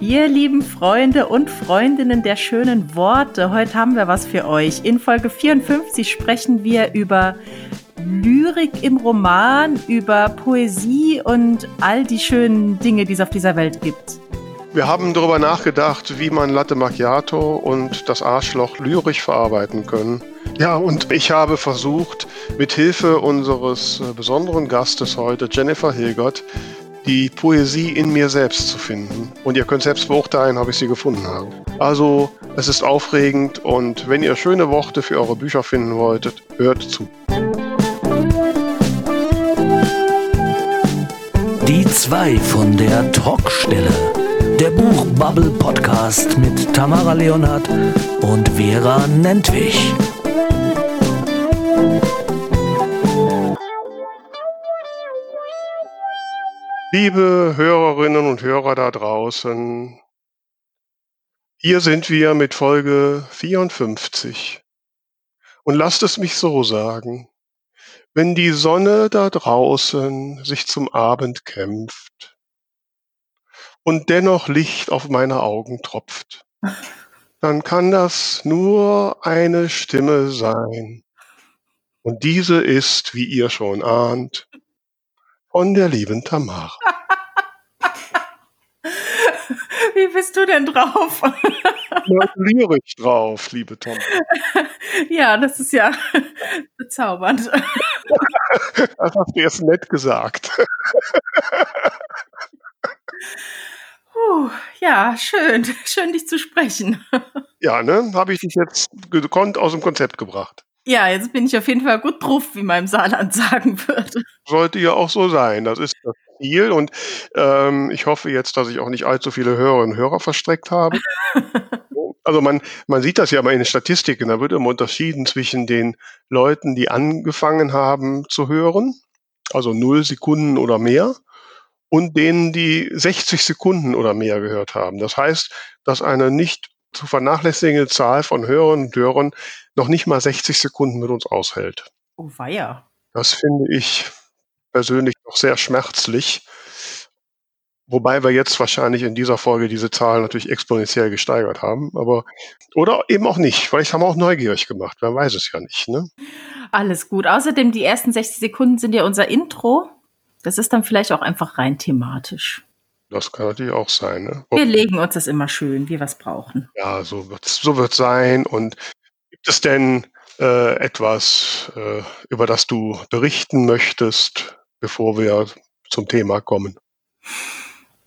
Ihr lieben Freunde und Freundinnen der schönen Worte, heute haben wir was für euch. In Folge 54 sprechen wir über Lyrik im Roman, über Poesie und all die schönen Dinge, die es auf dieser Welt gibt. Wir haben darüber nachgedacht, wie man Latte Macchiato und das Arschloch lyrisch verarbeiten können. Ja, und ich habe versucht, mit Hilfe unseres äh, besonderen Gastes heute, Jennifer Hilgert, die Poesie in mir selbst zu finden. Und ihr könnt selbst beurteilen, ob ich sie gefunden habe. Also, es ist aufregend und wenn ihr schöne Worte für eure Bücher finden wolltet, hört zu. Die zwei von der Talkstelle. Der Buchbubble Podcast mit Tamara Leonhardt und Vera Nentwich. Liebe Hörerinnen und Hörer da draußen, hier sind wir mit Folge 54. Und lasst es mich so sagen, wenn die Sonne da draußen sich zum Abend kämpft und dennoch Licht auf meine Augen tropft, dann kann das nur eine Stimme sein. Und diese ist, wie ihr schon ahnt, von der lieben Tamara. Wie bist du denn drauf? lyrisch drauf, liebe Tamara. Ja, das ist ja bezaubernd. Das hast du erst nett gesagt. Puh, ja, schön. Schön, dich zu sprechen. Ja, ne? Habe ich dich jetzt gekonnt aus dem Konzept gebracht. Ja, jetzt bin ich auf jeden Fall gut drauf, wie man im Saarland sagen würde. Sollte ja auch so sein. Das ist das Ziel. Und ähm, ich hoffe jetzt, dass ich auch nicht allzu viele Hörerinnen und Hörer verstreckt habe. also man, man sieht das ja mal in den Statistiken. Da wird immer unterschieden zwischen den Leuten, die angefangen haben zu hören, also null Sekunden oder mehr, und denen, die 60 Sekunden oder mehr gehört haben. Das heißt, dass eine nicht zu vernachlässigende Zahl von Hörerinnen und Hörern noch nicht mal 60 Sekunden mit uns aushält. Oh weia. Das finde ich persönlich noch sehr schmerzlich. Wobei wir jetzt wahrscheinlich in dieser Folge diese Zahl natürlich exponentiell gesteigert haben. Aber, oder eben auch nicht. Vielleicht haben wir auch neugierig gemacht. Wer weiß es ja nicht, ne? Alles gut. Außerdem, die ersten 60 Sekunden sind ja unser Intro. Das ist dann vielleicht auch einfach rein thematisch. Das kann natürlich auch sein. Ne? Wir legen uns das immer schön, wie wir es brauchen. Ja, so wird es so wird's sein. Und gibt es denn äh, etwas, äh, über das du berichten möchtest, bevor wir zum Thema kommen?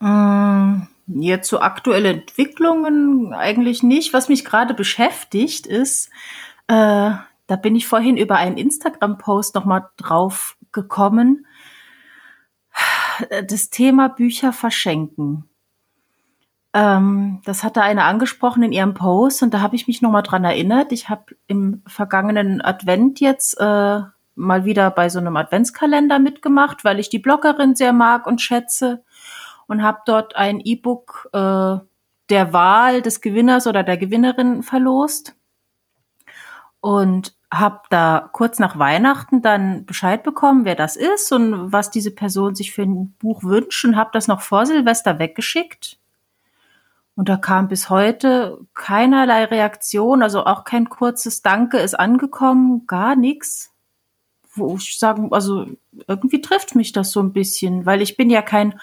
Ähm, jetzt zu aktuellen Entwicklungen eigentlich nicht. Was mich gerade beschäftigt ist, äh, da bin ich vorhin über einen Instagram-Post nochmal drauf gekommen das Thema Bücher verschenken. Ähm, das hatte eine angesprochen in ihrem Post und da habe ich mich nochmal dran erinnert. Ich habe im vergangenen Advent jetzt äh, mal wieder bei so einem Adventskalender mitgemacht, weil ich die Bloggerin sehr mag und schätze und habe dort ein E-Book äh, der Wahl des Gewinners oder der Gewinnerin verlost. Und habe da kurz nach Weihnachten dann Bescheid bekommen, wer das ist und was diese Person sich für ein Buch wünscht und habe das noch vor Silvester weggeschickt. Und da kam bis heute keinerlei Reaktion, also auch kein kurzes Danke ist angekommen, gar nichts. Wo ich sagen, also irgendwie trifft mich das so ein bisschen, weil ich bin ja kein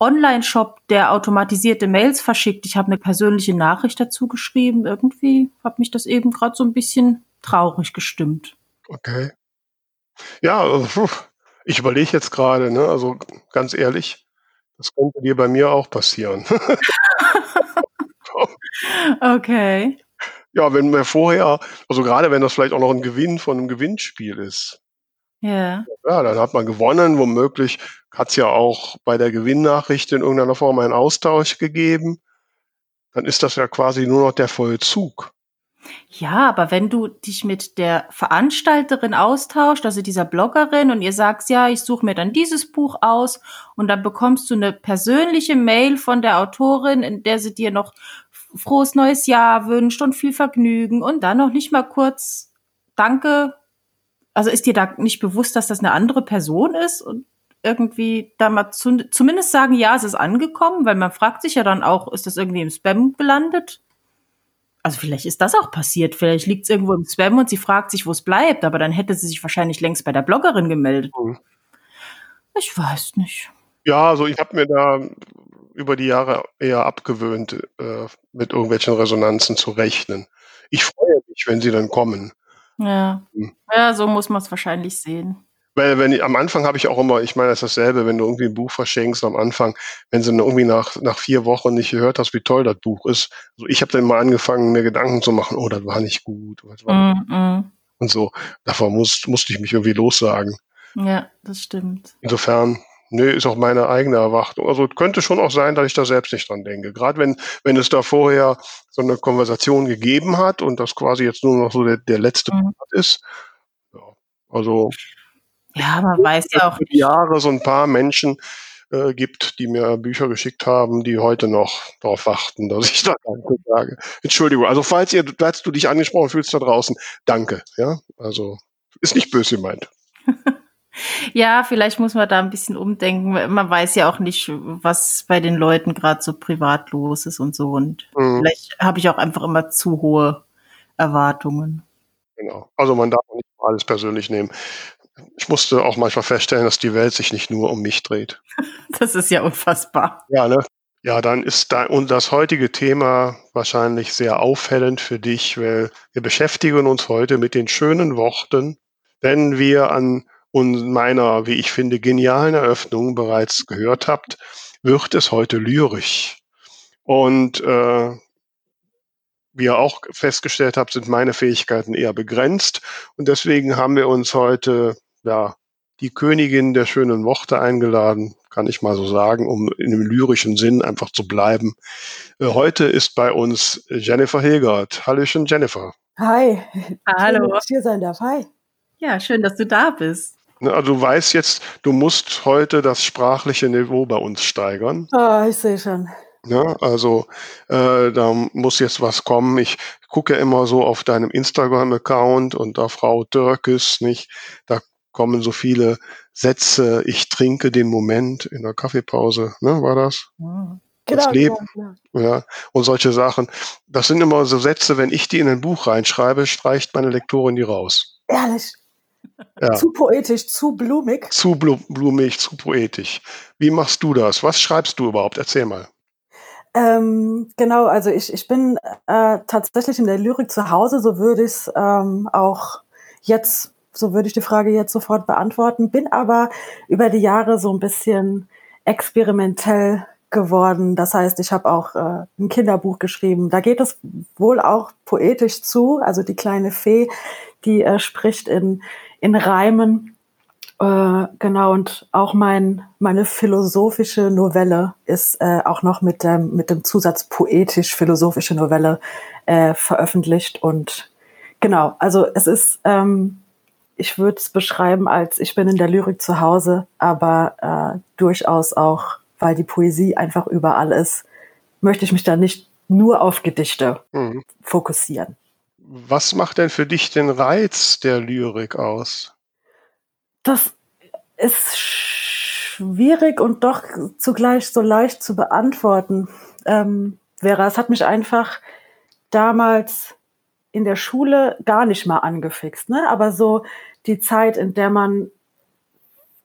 Online-Shop, der automatisierte Mails verschickt. Ich habe eine persönliche Nachricht dazu geschrieben. Irgendwie hat mich das eben gerade so ein bisschen traurig gestimmt. Okay. Ja, äh, ich überlege jetzt gerade, ne, also ganz ehrlich, das könnte dir bei mir auch passieren. okay. Ja, wenn wir vorher, also gerade wenn das vielleicht auch noch ein Gewinn von einem Gewinnspiel ist. Ja. Ja, dann hat man gewonnen. Womöglich hat es ja auch bei der Gewinnnachricht in irgendeiner Form einen Austausch gegeben. Dann ist das ja quasi nur noch der Vollzug. Ja, aber wenn du dich mit der Veranstalterin austauscht, also dieser Bloggerin, und ihr sagst, ja, ich suche mir dann dieses Buch aus, und dann bekommst du eine persönliche Mail von der Autorin, in der sie dir noch frohes neues Jahr wünscht und viel Vergnügen und dann noch nicht mal kurz Danke. Also ist dir da nicht bewusst, dass das eine andere Person ist? Und irgendwie da mal zu, zumindest sagen, ja, es ist angekommen, weil man fragt sich ja dann auch, ist das irgendwie im Spam gelandet? Also vielleicht ist das auch passiert. Vielleicht liegt es irgendwo im Spam und sie fragt sich, wo es bleibt, aber dann hätte sie sich wahrscheinlich längst bei der Bloggerin gemeldet. Mhm. Ich weiß nicht. Ja, also ich habe mir da über die Jahre eher abgewöhnt, äh, mit irgendwelchen Resonanzen zu rechnen. Ich freue mich, wenn sie dann kommen. Ja, Hm. ja so muss man es wahrscheinlich sehen. Weil wenn ich, am Anfang habe ich auch immer, ich meine, das ist dasselbe, wenn du irgendwie ein Buch verschenkst am Anfang, wenn sie irgendwie nach, nach vier Wochen nicht gehört hast, wie toll das Buch ist. Also ich habe dann mal angefangen, mir Gedanken zu machen, oh, das war nicht gut. War Mm, mm. Und so. Davon muss, musste ich mich irgendwie lossagen. Ja, das stimmt. Insofern, nö, ist auch meine eigene Erwartung. Also es könnte schon auch sein, dass ich da selbst nicht dran denke. Gerade wenn, wenn es da vorher so eine Konversation gegeben hat und das quasi jetzt nur noch so der, der letzte Mhm. Part ist. Ja, also Ja, man weiß ja auch die Jahre so ein paar Menschen äh, gibt, die mir Bücher geschickt haben, die heute noch darauf warten, dass ich da Danke sage. Entschuldigung, also falls ihr, falls du dich angesprochen fühlst da draußen, danke. Ja, also ist nicht böse gemeint. Ja, vielleicht muss man da ein bisschen umdenken. Man weiß ja auch nicht, was bei den Leuten gerade so privat los ist und so. Und Mhm. vielleicht habe ich auch einfach immer zu hohe Erwartungen. Genau. Also man darf nicht alles persönlich nehmen. Ich musste auch manchmal feststellen, dass die Welt sich nicht nur um mich dreht. Das ist ja unfassbar. Ja, ne? Ja, dann ist da und das heutige Thema wahrscheinlich sehr aufhellend für dich, weil wir beschäftigen uns heute mit den schönen Worten, denn wir an und meiner, wie ich finde, genialen Eröffnung bereits gehört habt, wird es heute lyrisch. Und äh, wie ihr auch festgestellt habt, sind meine Fähigkeiten eher begrenzt. Und deswegen haben wir uns heute ja, die Königin der schönen Worte eingeladen, kann ich mal so sagen, um in dem lyrischen Sinn einfach zu bleiben. Äh, Heute ist bei uns Jennifer Hilgert. Hallöchen, Jennifer. Hi. Schön, Hallo. dass ich hier sein darf. Hi. Ja, schön, dass du da bist. Also du weißt jetzt, du musst heute das sprachliche Niveau bei uns steigern. Oh, ich sehe schon. Ja, also äh, da muss jetzt was kommen. Ich gucke immer so auf deinem Instagram-Account und da Frau Dörkes, nicht? Da kommen so viele Sätze. Ich trinke den Moment in der Kaffeepause, ne? War das? Hm. Genau, Leben. genau, genau. Ja, und solche Sachen. Das sind immer so Sätze, wenn ich die in ein Buch reinschreibe, streicht meine Lektorin die raus. Ehrlich. Ja. Zu poetisch, zu blumig. Zu blu- blumig, zu poetisch. Wie machst du das? Was schreibst du überhaupt? Erzähl mal. Ähm, genau, also ich, ich bin äh, tatsächlich in der Lyrik zu Hause, so würde ich es ähm, auch jetzt, so würde ich die Frage jetzt sofort beantworten, bin aber über die Jahre so ein bisschen experimentell geworden. Das heißt, ich habe auch äh, ein Kinderbuch geschrieben. Da geht es wohl auch poetisch zu. Also die kleine Fee, die äh, spricht in, in Reimen. Äh, genau, und auch mein, meine philosophische Novelle ist äh, auch noch mit dem, mit dem Zusatz poetisch-philosophische Novelle äh, veröffentlicht. Und genau, also es ist, ähm, ich würde es beschreiben als, ich bin in der Lyrik zu Hause, aber äh, durchaus auch, weil die Poesie einfach überall ist, möchte ich mich da nicht nur auf Gedichte Mhm. fokussieren. Was macht denn für dich den Reiz der Lyrik aus? Das ist schwierig und doch zugleich so leicht zu beantworten. Ähm, Vera, es hat mich einfach damals in der Schule gar nicht mal angefixt, ne? Aber so die Zeit, in der man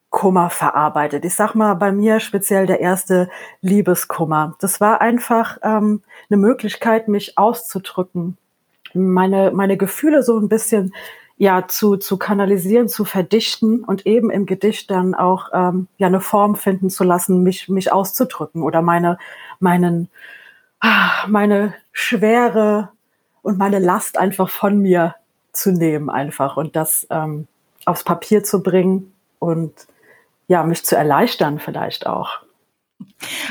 Kummer verarbeitet. Ich sag mal bei mir speziell der erste Liebeskummer. Das war einfach ähm, eine Möglichkeit, mich auszudrücken, meine meine Gefühle so ein bisschen ja zu zu kanalisieren, zu verdichten und eben im Gedicht dann auch ähm, ja eine Form finden zu lassen, mich mich auszudrücken oder meine meinen ah, meine Schwere und meine Last einfach von mir zu nehmen einfach und das ähm, aufs Papier zu bringen und ja mich zu erleichtern vielleicht auch.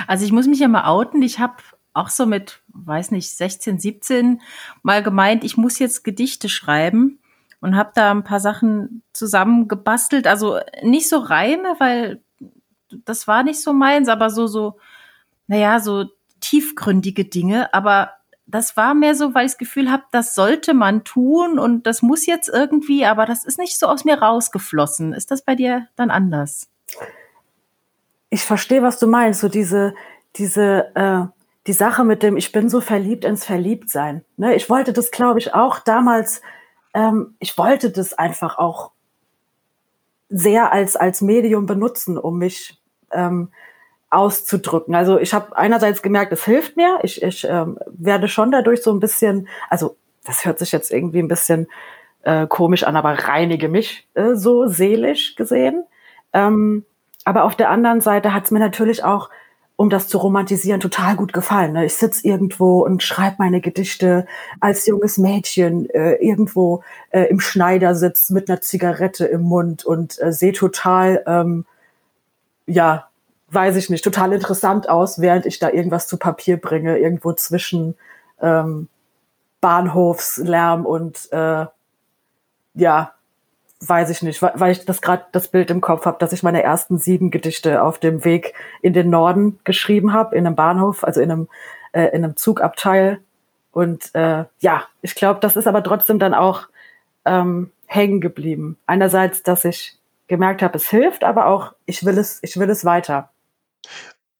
Also ich muss mich ja mal outen. Ich habe auch so mit, weiß nicht, 16, 17 mal gemeint, ich muss jetzt Gedichte schreiben und habe da ein paar Sachen zusammengebastelt. Also nicht so Reime, weil das war nicht so meins, aber so, so, naja, so tiefgründige Dinge. Aber das war mehr so, weil ich das Gefühl habe, das sollte man tun und das muss jetzt irgendwie, aber das ist nicht so aus mir rausgeflossen. Ist das bei dir dann anders? ich verstehe, was du meinst, so diese, diese, äh, die Sache mit dem, ich bin so verliebt ins Verliebtsein. Ne? Ich wollte das, glaube ich, auch damals, ähm, ich wollte das einfach auch sehr als, als Medium benutzen, um mich ähm, auszudrücken. Also ich habe einerseits gemerkt, es hilft mir. Ich, ich ähm, werde schon dadurch so ein bisschen, also das hört sich jetzt irgendwie ein bisschen äh, komisch an, aber reinige mich äh, so seelisch gesehen. Ähm, aber auf der anderen Seite hat es mir natürlich auch, um das zu romantisieren, total gut gefallen. Ne? Ich sitz irgendwo und schreibe meine Gedichte als junges Mädchen äh, irgendwo äh, im Schneidersitz mit einer Zigarette im Mund und äh, sehe total, ähm, ja, weiß ich nicht, total interessant aus, während ich da irgendwas zu Papier bringe, irgendwo zwischen ähm, Bahnhofslärm und äh, ja, weiß ich nicht, weil ich das gerade das Bild im Kopf habe, dass ich meine ersten sieben Gedichte auf dem Weg in den Norden geschrieben habe, in einem Bahnhof, also in einem, äh, in einem Zugabteil. Und äh, ja, ich glaube, das ist aber trotzdem dann auch ähm, hängen geblieben. Einerseits, dass ich gemerkt habe, es hilft, aber auch, ich will es, ich will es weiter.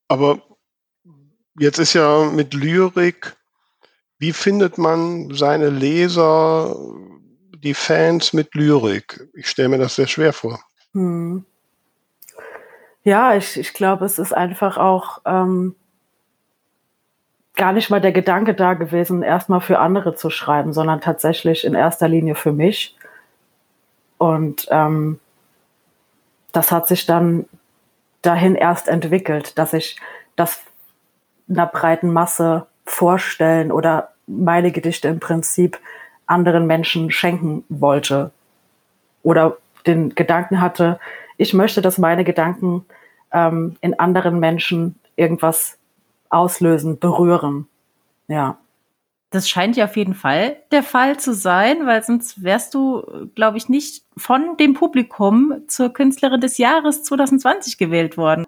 Aber jetzt ist ja mit Lyrik, wie findet man seine Leser, die Fans mit Lyrik? Ich stelle mir das sehr schwer vor. Hm. Ja, ich, ich glaube, es ist einfach auch ähm, gar nicht mal der Gedanke da gewesen, erstmal für andere zu schreiben, sondern tatsächlich in erster Linie für mich. Und ähm, das hat sich dann dahin erst entwickelt, dass ich das einer breiten Masse vorstellen oder meine Gedichte im Prinzip anderen Menschen schenken wollte oder den Gedanken hatte, ich möchte, dass meine Gedanken ähm, in anderen Menschen irgendwas auslösen, berühren. Ja. Das scheint ja auf jeden Fall der Fall zu sein, weil sonst wärst du, glaube ich, nicht von dem Publikum zur Künstlerin des Jahres 2020 gewählt worden.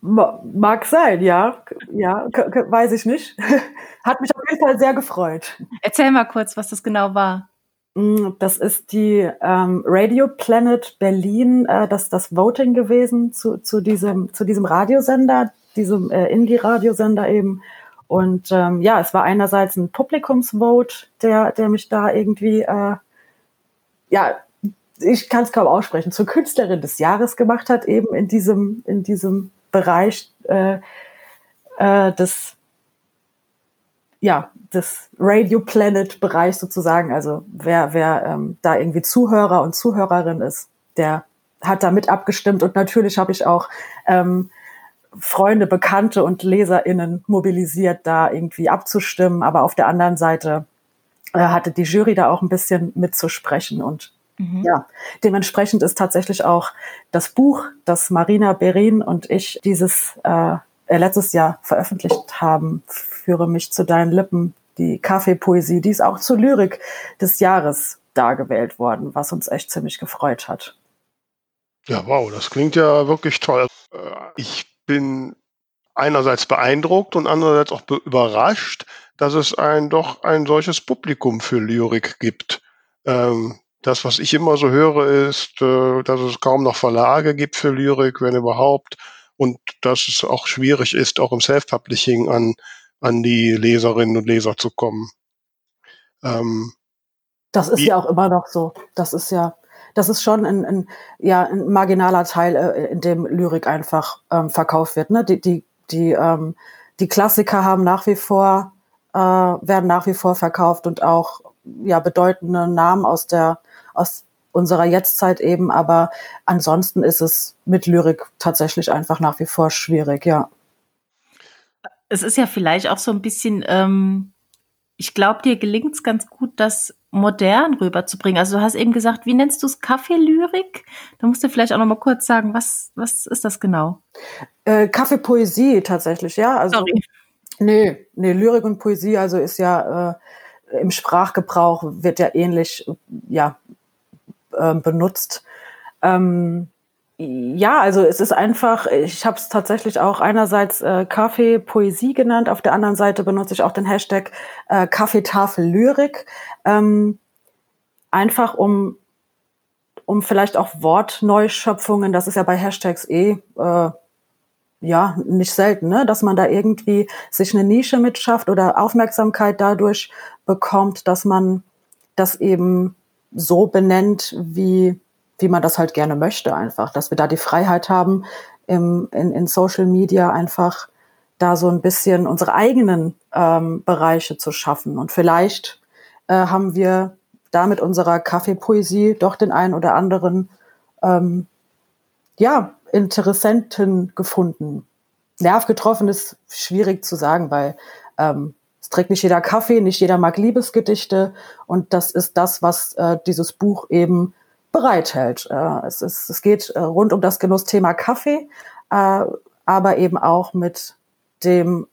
Mag sein, ja. Ja, weiß ich nicht. Hat mich auf jeden Fall sehr gefreut. Erzähl mal kurz, was das genau war. Mm, das ist die ähm, Radio Planet Berlin, äh, das das Voting gewesen zu, zu diesem zu diesem Radiosender, diesem äh, Indie-Radiosender eben. Und ähm, ja, es war einerseits ein Publikumsvote, der der mich da irgendwie äh, ja ich kann es kaum aussprechen, zur Künstlerin des Jahres gemacht hat, eben in diesem in diesem Bereich äh, äh, des ja, des Radio Planet Bereich sozusagen. Also wer, wer ähm, da irgendwie Zuhörer und Zuhörerin ist, der hat da mit abgestimmt. Und natürlich habe ich auch ähm, Freunde, Bekannte und LeserInnen mobilisiert, da irgendwie abzustimmen. Aber auf der anderen Seite äh, hatte die Jury da auch ein bisschen mitzusprechen. Und Mhm. Ja, dementsprechend ist tatsächlich auch das Buch, das Marina Berin und ich dieses äh, äh, letztes Jahr veröffentlicht haben, Führe mich zu deinen Lippen, die Kaffeepoesie, die ist auch zur Lyrik des Jahres dargewählt worden, was uns echt ziemlich gefreut hat. Ja, wow, das klingt ja wirklich toll. Äh, ich bin einerseits beeindruckt und andererseits auch überrascht, dass es ein doch ein solches Publikum für Lyrik gibt. Ähm, das, was ich immer so höre, ist, äh, dass es kaum noch Verlage gibt für Lyrik, wenn überhaupt, und dass es auch schwierig ist, auch im Self-Publishing an, an die Leserinnen und Leser zu kommen. Ähm, das ist ja auch immer noch so. Das ist ja, das ist schon ein, ein ja, ein marginaler Teil, äh, in dem Lyrik einfach ähm, verkauft wird. Ne? Die, die, die, ähm, die Klassiker haben nach wie vor, äh, werden nach wie vor verkauft und auch ja, bedeutende Namen aus der aus unserer Jetztzeit eben, aber ansonsten ist es mit Lyrik tatsächlich einfach nach wie vor schwierig, ja. Es ist ja vielleicht auch so ein bisschen, ähm, ich glaube, dir gelingt es ganz gut, das modern rüberzubringen. Also du hast eben gesagt, wie nennst du es Kaffeelyrik? Da musst du vielleicht auch noch mal kurz sagen, was, was ist das genau? Äh, Kaffeepoesie tatsächlich, ja. Also, Sorry. Nee, nee, Lyrik und Poesie, also ist ja äh, im Sprachgebrauch wird ja ähnlich, ja, äh, benutzt. Ähm, ja, also es ist einfach, ich habe es tatsächlich auch einerseits äh, Kaffee Poesie genannt, auf der anderen Seite benutze ich auch den Hashtag äh, Kaffeetafel Lyrik, ähm, einfach um um vielleicht auch Wortneuschöpfungen, das ist ja bei Hashtags eh äh, ja, nicht selten, ne? dass man da irgendwie sich eine Nische mitschafft oder Aufmerksamkeit dadurch bekommt, dass man das eben so benennt, wie, wie man das halt gerne möchte einfach. Dass wir da die Freiheit haben, im, in, in Social Media einfach da so ein bisschen unsere eigenen ähm, Bereiche zu schaffen. Und vielleicht äh, haben wir da mit unserer Kaffeepoesie doch den einen oder anderen ähm, ja, Interessenten gefunden. Nerv getroffen ist schwierig zu sagen, weil ähm, es trägt nicht jeder Kaffee, nicht jeder mag Liebesgedichte und das ist das, was äh, dieses Buch eben bereithält. Äh, es, ist, es geht äh, rund um das Genussthema Kaffee, äh, aber eben auch mit dem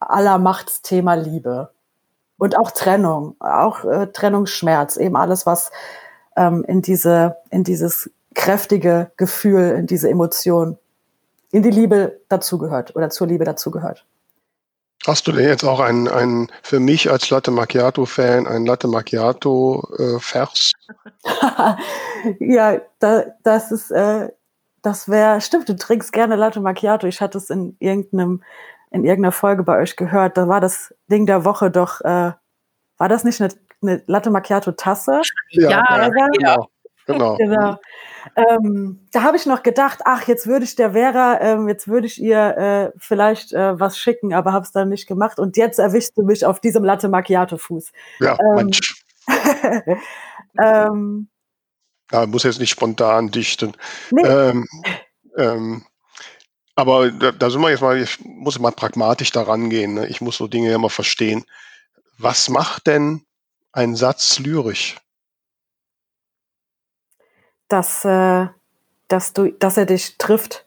Allermachtsthema Liebe und auch Trennung, auch äh, Trennungsschmerz, eben alles, was ähm, in diese in dieses kräftige Gefühl, in diese Emotion, in die Liebe dazugehört oder zur Liebe dazugehört. Hast du denn jetzt auch einen, einen für mich als Latte Macchiato-Fan, einen Latte Macchiato-Vers? Äh, ja, da, das ist, äh, das wäre, stimmt, du trinkst gerne Latte Macchiato. Ich hatte es in irgendeinem, in irgendeiner Folge bei euch gehört. Da war das Ding der Woche doch, äh, war das nicht eine, eine Latte Macchiato-Tasse? Ja, ja, ja. Genau. genau. Ähm, da habe ich noch gedacht, ach, jetzt würde ich der Vera, ähm, jetzt würde ich ihr äh, vielleicht äh, was schicken, aber habe es dann nicht gemacht. Und jetzt erwischst du mich auf diesem Latte Macchiato Fuß. Ja, ähm, Mensch. ähm, ja, muss jetzt nicht spontan dichten. Nee. Ähm, ähm, aber da, da, sind wir jetzt mal, ich muss mal pragmatisch daran gehen. Ne? Ich muss so Dinge ja mal verstehen. Was macht denn ein Satz lyrisch? Dass, äh, dass, du, dass er dich trifft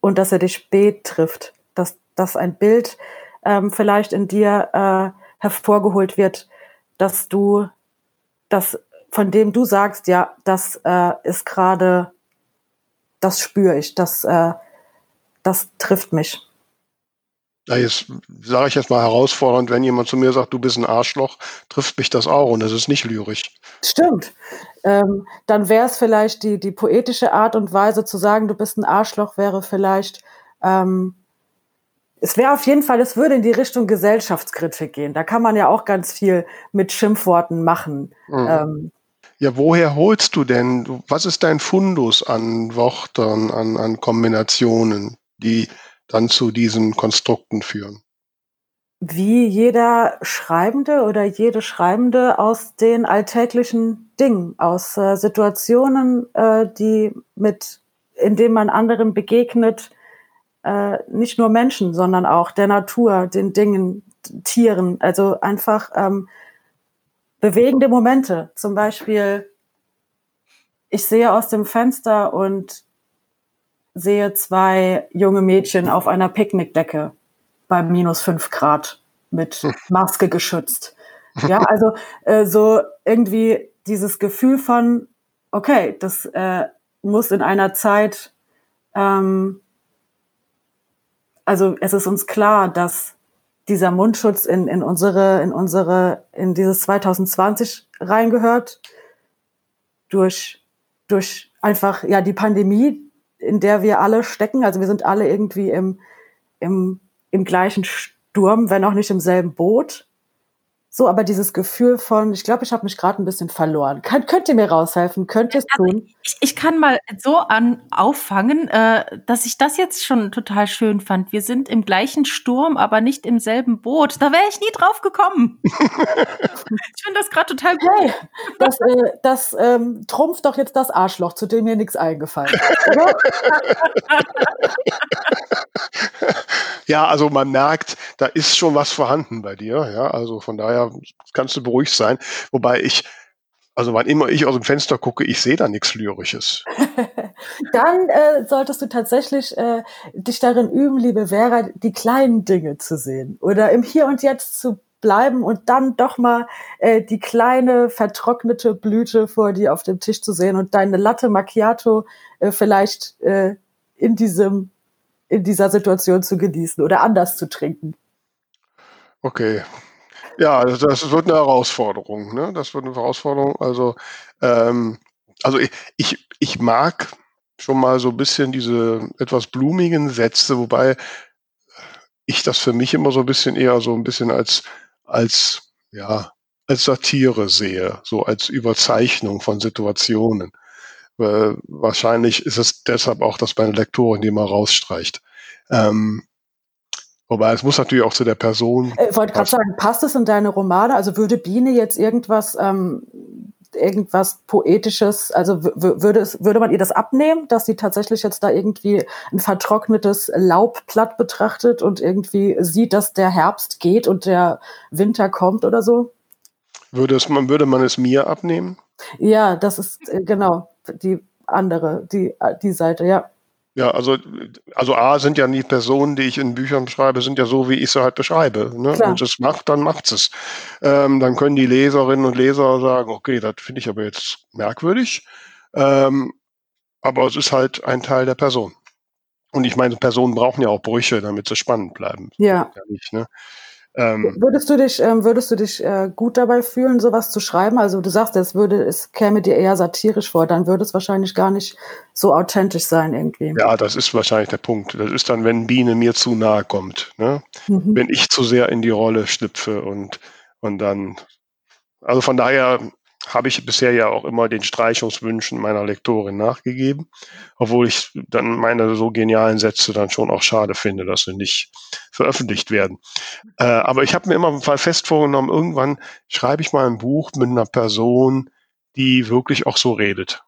und dass er dich betrifft, dass, dass ein Bild ähm, vielleicht in dir äh, hervorgeholt wird, dass du, das, von dem du sagst, ja, das äh, ist gerade, das spüre ich, das, äh, das trifft mich. Ja, jetzt sage ich jetzt mal herausfordernd, wenn jemand zu mir sagt, du bist ein Arschloch, trifft mich das auch und das ist nicht lyrisch. Stimmt. Ähm, dann wäre es vielleicht die, die poetische Art und Weise zu sagen, du bist ein Arschloch, wäre vielleicht, ähm, es wäre auf jeden Fall, es würde in die Richtung Gesellschaftskritik gehen. Da kann man ja auch ganz viel mit Schimpfworten machen. Mhm. Ähm, ja, woher holst du denn, was ist dein Fundus an Worten, an, an Kombinationen, die dann zu diesen Konstrukten führen. Wie jeder Schreibende oder jede Schreibende aus den alltäglichen Dingen, aus äh, Situationen, äh, die mit, in denen man anderen begegnet, äh, nicht nur Menschen, sondern auch der Natur, den Dingen, Tieren, also einfach ähm, bewegende Momente. Zum Beispiel, ich sehe aus dem Fenster und sehe zwei junge Mädchen auf einer Picknickdecke bei minus fünf Grad mit Maske geschützt. Ja, also äh, so irgendwie dieses Gefühl von, okay, das äh, muss in einer Zeit, ähm, also es ist uns klar, dass dieser Mundschutz in, in unsere, in unsere, in dieses 2020 reingehört, durch, durch einfach, ja, die Pandemie, in der wir alle stecken. Also wir sind alle irgendwie im, im, im gleichen Sturm, wenn auch nicht im selben Boot. So, aber dieses Gefühl von, ich glaube, ich habe mich gerade ein bisschen verloren. Könnt, könnt ihr mir raushelfen? Könnt ihr es also tun? Ich, ich kann mal so an auffangen, äh, dass ich das jetzt schon total schön fand. Wir sind im gleichen Sturm, aber nicht im selben Boot. Da wäre ich nie drauf gekommen. ich finde das gerade total gut. Hey, das, äh, das ähm, trumpft doch jetzt das Arschloch, zu dem mir nichts eingefallen ist. ja, also man merkt, da ist schon was vorhanden bei dir. Ja, also von daher daher kannst du beruhigt sein. Wobei ich, also wann immer ich aus dem Fenster gucke, ich sehe da nichts Lyrisches. Dann äh, solltest du tatsächlich äh, dich darin üben, liebe Vera, die kleinen Dinge zu sehen oder im Hier und Jetzt zu bleiben und dann doch mal äh, die kleine vertrocknete Blüte vor dir auf dem Tisch zu sehen und deine Latte Macchiato äh, vielleicht äh, in diesem in dieser Situation zu genießen oder anders zu trinken. Okay, ja, das wird eine Herausforderung. Ne? Das wird eine Herausforderung. Also, ähm, also ich, ich, ich mag schon mal so ein bisschen diese etwas blumigen Sätze, wobei ich das für mich immer so ein bisschen eher so ein bisschen als, als, ja, als Satire sehe, so als Überzeichnung von Situationen. Äh, wahrscheinlich ist es deshalb auch, dass meine Lektorin die mal rausstreicht. Ähm, wobei es muss natürlich auch zu der Person. Ich wollte gerade sagen, passt es in deine Romane? Also würde Biene jetzt irgendwas ähm, irgendwas Poetisches, also würde, es, würde man ihr das abnehmen, dass sie tatsächlich jetzt da irgendwie ein vertrocknetes Laubblatt betrachtet und irgendwie sieht, dass der Herbst geht und der Winter kommt oder so? Würde, es, man, würde man es mir abnehmen? Ja, das ist äh, genau die andere, die, die Seite, ja. Ja, also, also A sind ja die Personen, die ich in Büchern schreibe, sind ja so, wie ich sie halt beschreibe. Ne? Wenn es macht, dann macht es. Ähm, dann können die Leserinnen und Leser sagen, okay, das finde ich aber jetzt merkwürdig. Ähm, aber es ist halt ein Teil der Person. Und ich meine, Personen brauchen ja auch Brüche, damit sie spannend bleiben. Ja. ja nicht, ne? Ähm, würdest du dich, ähm, würdest du dich äh, gut dabei fühlen, sowas zu schreiben? Also du sagst, es würde, es käme dir eher satirisch vor, dann würde es wahrscheinlich gar nicht so authentisch sein irgendwie. Ja, das ist wahrscheinlich der Punkt. Das ist dann, wenn Biene mir zu nahe kommt, ne? Mhm. Wenn ich zu sehr in die Rolle schlüpfe und, und dann, also von daher habe ich bisher ja auch immer den Streichungswünschen meiner Lektorin nachgegeben, obwohl ich dann meine so genialen Sätze dann schon auch schade finde, dass sie nicht veröffentlicht werden. Äh, aber ich habe mir immer mal fest vorgenommen, irgendwann schreibe ich mal ein Buch mit einer Person, die wirklich auch so redet.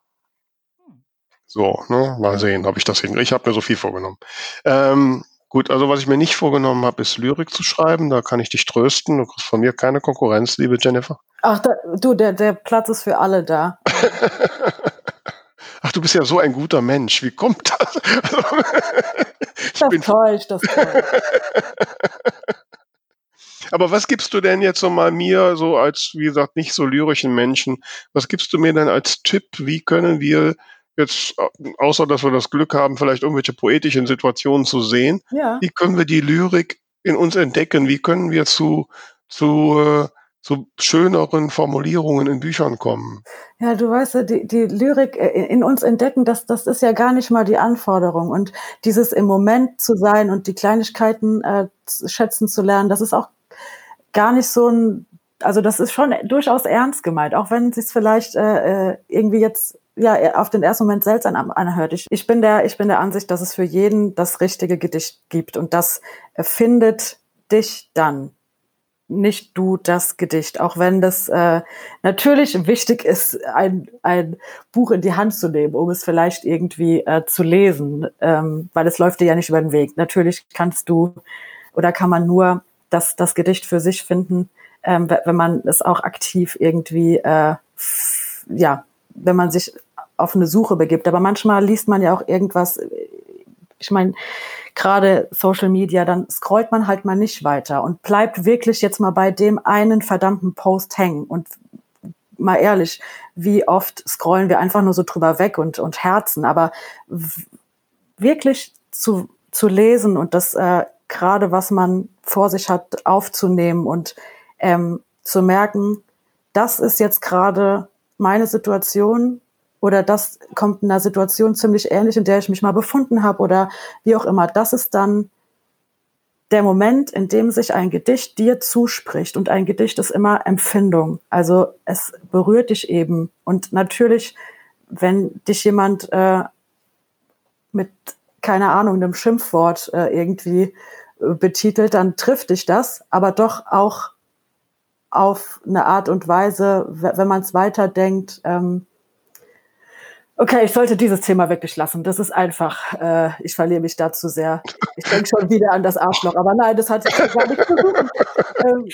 So, ne, mal sehen, ob ich das hinkriege. Ich habe mir so viel vorgenommen. Ähm, Gut, also was ich mir nicht vorgenommen habe, ist Lyrik zu schreiben. Da kann ich dich trösten. Du kriegst von mir keine Konkurrenz, liebe Jennifer. Ach, da, du, der, der Platz ist für alle da. Ach, du bist ja so ein guter Mensch. Wie kommt das? das bin täuscht, das täuscht. Aber was gibst du denn jetzt so mal mir, so als, wie gesagt, nicht so lyrischen Menschen, was gibst du mir denn als Tipp? Wie können wir jetzt, außer dass wir das Glück haben, vielleicht irgendwelche poetischen Situationen zu sehen, ja. wie können wir die Lyrik in uns entdecken? Wie können wir zu, zu, äh, zu schöneren Formulierungen in Büchern kommen? Ja, du weißt, die, die Lyrik äh, in uns entdecken, das, das ist ja gar nicht mal die Anforderung. Und dieses im Moment zu sein und die Kleinigkeiten äh, schätzen zu lernen, das ist auch gar nicht so ein, also das ist schon durchaus ernst gemeint, auch wenn es sich vielleicht äh, äh, irgendwie jetzt ja auf den ersten Moment seltsam anhört. Ich, ich, bin der, ich bin der Ansicht, dass es für jeden das richtige Gedicht gibt und das findet dich dann nicht du das Gedicht, auch wenn das äh, natürlich wichtig ist, ein, ein Buch in die Hand zu nehmen, um es vielleicht irgendwie äh, zu lesen, ähm, weil es läuft dir ja nicht über den Weg. Natürlich kannst du oder kann man nur das, das Gedicht für sich finden, ähm, wenn man es auch aktiv irgendwie äh, ja wenn man sich auf eine Suche begibt. Aber manchmal liest man ja auch irgendwas, ich meine, gerade Social Media, dann scrollt man halt mal nicht weiter und bleibt wirklich jetzt mal bei dem einen verdammten Post hängen. Und mal ehrlich, wie oft scrollen wir einfach nur so drüber weg und, und Herzen. Aber wirklich zu, zu lesen und das äh, gerade, was man vor sich hat, aufzunehmen und ähm, zu merken, das ist jetzt gerade meine Situation oder das kommt in einer Situation ziemlich ähnlich, in der ich mich mal befunden habe oder wie auch immer. Das ist dann der Moment, in dem sich ein Gedicht dir zuspricht. Und ein Gedicht ist immer Empfindung. Also es berührt dich eben. Und natürlich, wenn dich jemand äh, mit, keine Ahnung, einem Schimpfwort äh, irgendwie äh, betitelt, dann trifft dich das, aber doch auch auf eine Art und Weise, wenn man es weiterdenkt. Ähm, okay, ich sollte dieses Thema wirklich lassen. Das ist einfach, äh, ich verliere mich da zu sehr. Ich denke schon wieder an das Arschloch, aber nein, das hat gar nicht zu suchen. Ähm,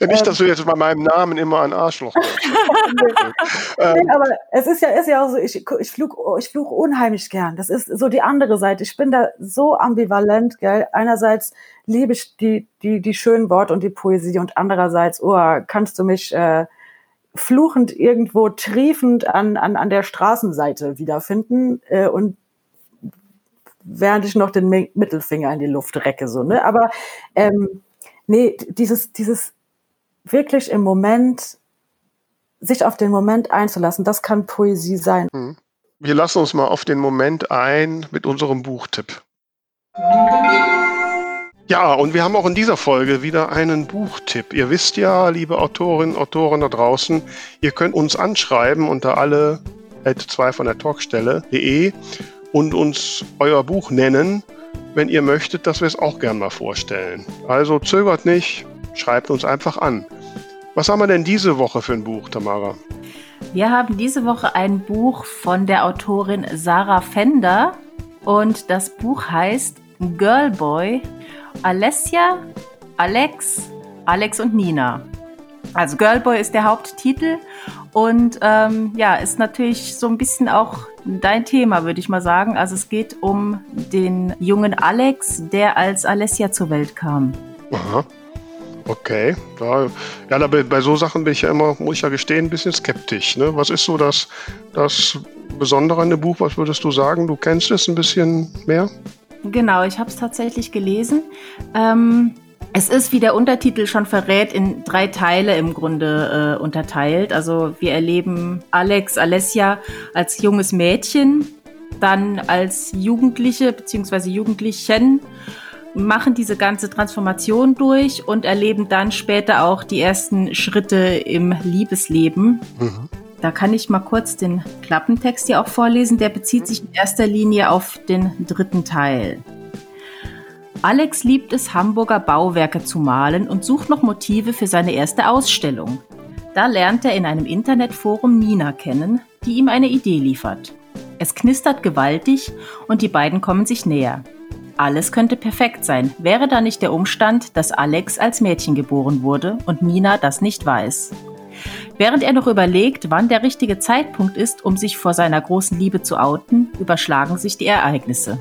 ja, nicht, ähm, dass du jetzt bei meinem Namen immer an Arschloch nee, ähm, aber es ist ja, ist ja auch so, ich, ich flug, ich flug unheimlich gern. Das ist so die andere Seite. Ich bin da so ambivalent, gell. Einerseits liebe ich die, die, die schönen Worte und die Poesie und andererseits, oh, kannst du mich äh, fluchend irgendwo triefend an, an, an der Straßenseite wiederfinden äh, und während ich noch den Mittelfinger in die Luft recke, so, ne? Aber ähm, nee, dieses, dieses wirklich im Moment sich auf den Moment einzulassen, das kann Poesie sein. Mhm. wir lassen uns mal auf den Moment ein mit unserem Buchtipp. Ja, und wir haben auch in dieser Folge wieder einen Buchtipp. Ihr wisst ja, liebe Autorinnen, Autoren da draußen, ihr könnt uns anschreiben unter alle 2 von der Talkstelle.de und uns euer Buch nennen, wenn ihr möchtet, dass wir es auch gern mal vorstellen. Also zögert nicht, schreibt uns einfach an. Was haben wir denn diese Woche für ein Buch, Tamara? Wir haben diese Woche ein Buch von der Autorin Sarah Fender und das Buch heißt Girlboy, Alessia, Alex, Alex und Nina. Also Girlboy ist der Haupttitel und ähm, ja, ist natürlich so ein bisschen auch dein Thema, würde ich mal sagen. Also es geht um den jungen Alex, der als Alessia zur Welt kam. Aha. Okay. Ja, ja da, bei so Sachen bin ich ja immer, muss ich ja gestehen, ein bisschen skeptisch. Ne? Was ist so das, das Besondere an dem Buch? Was würdest du sagen? Du kennst es ein bisschen mehr? Genau, ich habe es tatsächlich gelesen. Ähm, es ist, wie der Untertitel schon verrät, in drei Teile im Grunde äh, unterteilt. Also wir erleben Alex, Alessia als junges Mädchen, dann als Jugendliche bzw. Jugendlichen machen diese ganze Transformation durch und erleben dann später auch die ersten Schritte im Liebesleben. Mhm. Da kann ich mal kurz den Klappentext hier auch vorlesen. Der bezieht sich in erster Linie auf den dritten Teil. Alex liebt es, Hamburger Bauwerke zu malen und sucht noch Motive für seine erste Ausstellung. Da lernt er in einem Internetforum Nina kennen, die ihm eine Idee liefert. Es knistert gewaltig und die beiden kommen sich näher. Alles könnte perfekt sein, wäre da nicht der Umstand, dass Alex als Mädchen geboren wurde und Nina das nicht weiß. Während er noch überlegt, wann der richtige Zeitpunkt ist, um sich vor seiner großen Liebe zu outen, überschlagen sich die Ereignisse.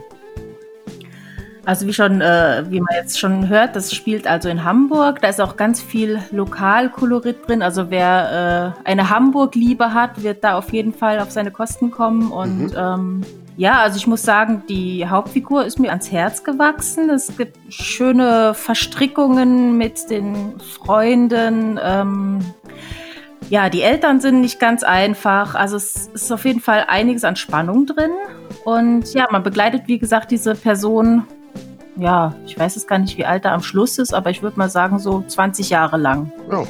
Also wie schon, äh, wie man jetzt schon hört, das spielt also in Hamburg. Da ist auch ganz viel Lokalkolorit drin. Also wer äh, eine Hamburg-Liebe hat, wird da auf jeden Fall auf seine Kosten kommen und mhm. ähm, ja, also ich muss sagen, die Hauptfigur ist mir ans Herz gewachsen. Es gibt schöne Verstrickungen mit den Freunden. Ähm, ja, die Eltern sind nicht ganz einfach. Also es ist auf jeden Fall einiges an Spannung drin. Und ja, man begleitet, wie gesagt, diese Person. Ja, ich weiß es gar nicht, wie alt er am Schluss ist, aber ich würde mal sagen, so 20 Jahre lang. Ja,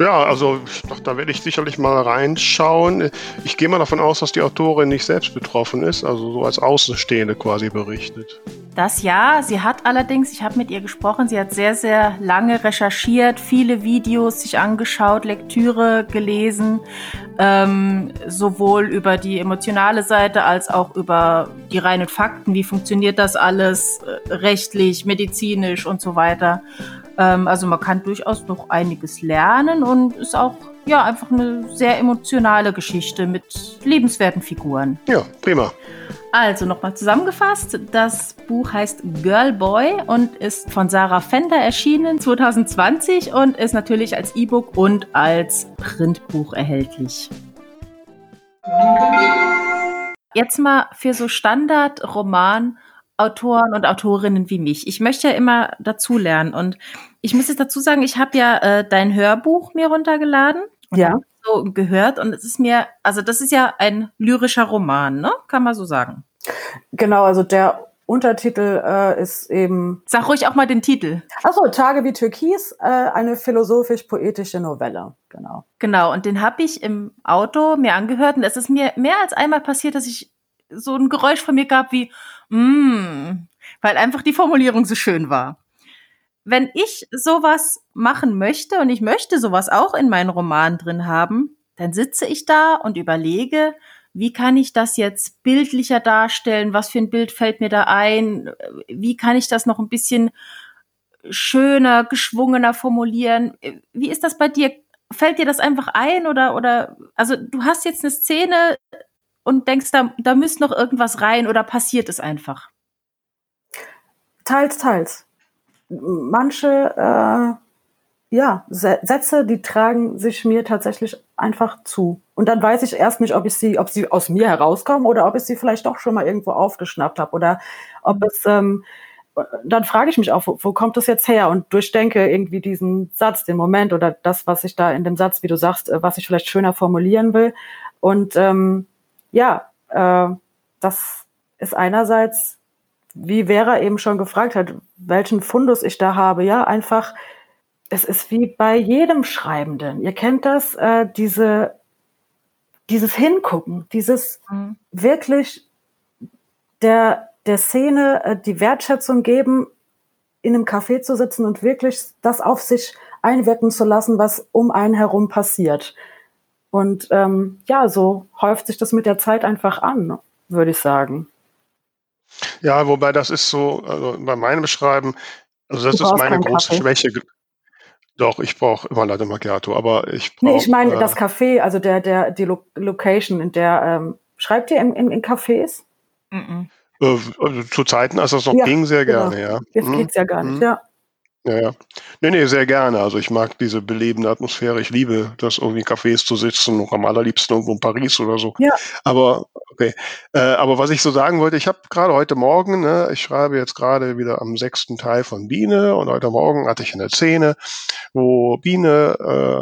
ja, also doch, da werde ich sicherlich mal reinschauen. Ich gehe mal davon aus, dass die Autorin nicht selbst betroffen ist, also so als Außenstehende quasi berichtet. Das ja, sie hat allerdings, ich habe mit ihr gesprochen, sie hat sehr, sehr lange recherchiert, viele Videos sich angeschaut, Lektüre gelesen, ähm, sowohl über die emotionale Seite als auch über die reinen Fakten, wie funktioniert das alles äh, rechtlich, medizinisch und so weiter. Ähm, also man kann durchaus noch einiges lernen und ist auch ja einfach eine sehr emotionale Geschichte mit lebenswerten Figuren. Ja, prima. Also nochmal zusammengefasst, das Buch heißt Girl Boy und ist von Sarah Fender erschienen 2020 und ist natürlich als E-Book und als Printbuch erhältlich. Jetzt mal für so Standard-Roman Autoren und Autorinnen wie mich. Ich möchte ja immer dazulernen und ich muss jetzt dazu sagen, ich habe ja äh, dein Hörbuch mir runtergeladen und ja. so gehört und es ist mir, also das ist ja ein lyrischer Roman, ne? Kann man so sagen. Genau, also der Untertitel äh, ist eben. Sag ruhig auch mal den Titel. Achso, Tage wie Türkis, äh, eine philosophisch-poetische Novelle, genau. Genau, und den habe ich im Auto mir angehört und es ist mir mehr als einmal passiert, dass ich so ein Geräusch von mir gab wie mm, weil einfach die Formulierung so schön war. Wenn ich sowas machen möchte und ich möchte sowas auch in meinen Roman drin haben, dann sitze ich da und überlege, wie kann ich das jetzt bildlicher darstellen? Was für ein Bild fällt mir da ein? Wie kann ich das noch ein bisschen schöner, geschwungener formulieren? Wie ist das bei dir? Fällt dir das einfach ein oder, oder, also du hast jetzt eine Szene, und denkst, da, da müsste noch irgendwas rein oder passiert es einfach? Teils, teils. Manche äh, ja, Sätze, die tragen sich mir tatsächlich einfach zu. Und dann weiß ich erst nicht, ob ich sie, ob sie aus mir herauskommen oder ob ich sie vielleicht doch schon mal irgendwo aufgeschnappt habe oder ob es ähm, dann frage ich mich auch, wo, wo kommt das jetzt her? Und durchdenke irgendwie diesen Satz, den Moment oder das, was ich da in dem Satz, wie du sagst, äh, was ich vielleicht schöner formulieren will. Und ähm, ja, äh, das ist einerseits, wie Vera eben schon gefragt hat, welchen Fundus ich da habe, ja, einfach, es ist wie bei jedem Schreibenden. Ihr kennt das, äh, diese, dieses Hingucken, dieses mhm. wirklich der, der Szene äh, die Wertschätzung geben, in einem Café zu sitzen und wirklich das auf sich einwirken zu lassen, was um einen herum passiert. Und ähm, ja, so häuft sich das mit der Zeit einfach an, würde ich sagen. Ja, wobei das ist so, also bei meinem Beschreiben, also das du ist meine große Kaffee. Schwäche. Doch, ich brauche immer Latte Macchiato, aber ich brauche. Nee, ich meine äh, das Café, also der, der, die Lo Location, in der ähm, schreibt ihr in, in, in Cafés? Mm -mm. Äh, also zu Zeiten, als das noch ja, ging, sehr genau. gerne, ja. Jetzt hm? geht's ja gar nicht, hm? ja. Ja, ja. Nee, nee, sehr gerne. Also ich mag diese belebende Atmosphäre. Ich liebe das, irgendwie in Cafés zu sitzen, noch am allerliebsten irgendwo in Paris oder so. Ja. Aber, okay. Äh, aber was ich so sagen wollte, ich habe gerade heute Morgen, ne, ich schreibe jetzt gerade wieder am sechsten Teil von Biene und heute Morgen hatte ich eine Szene, wo Biene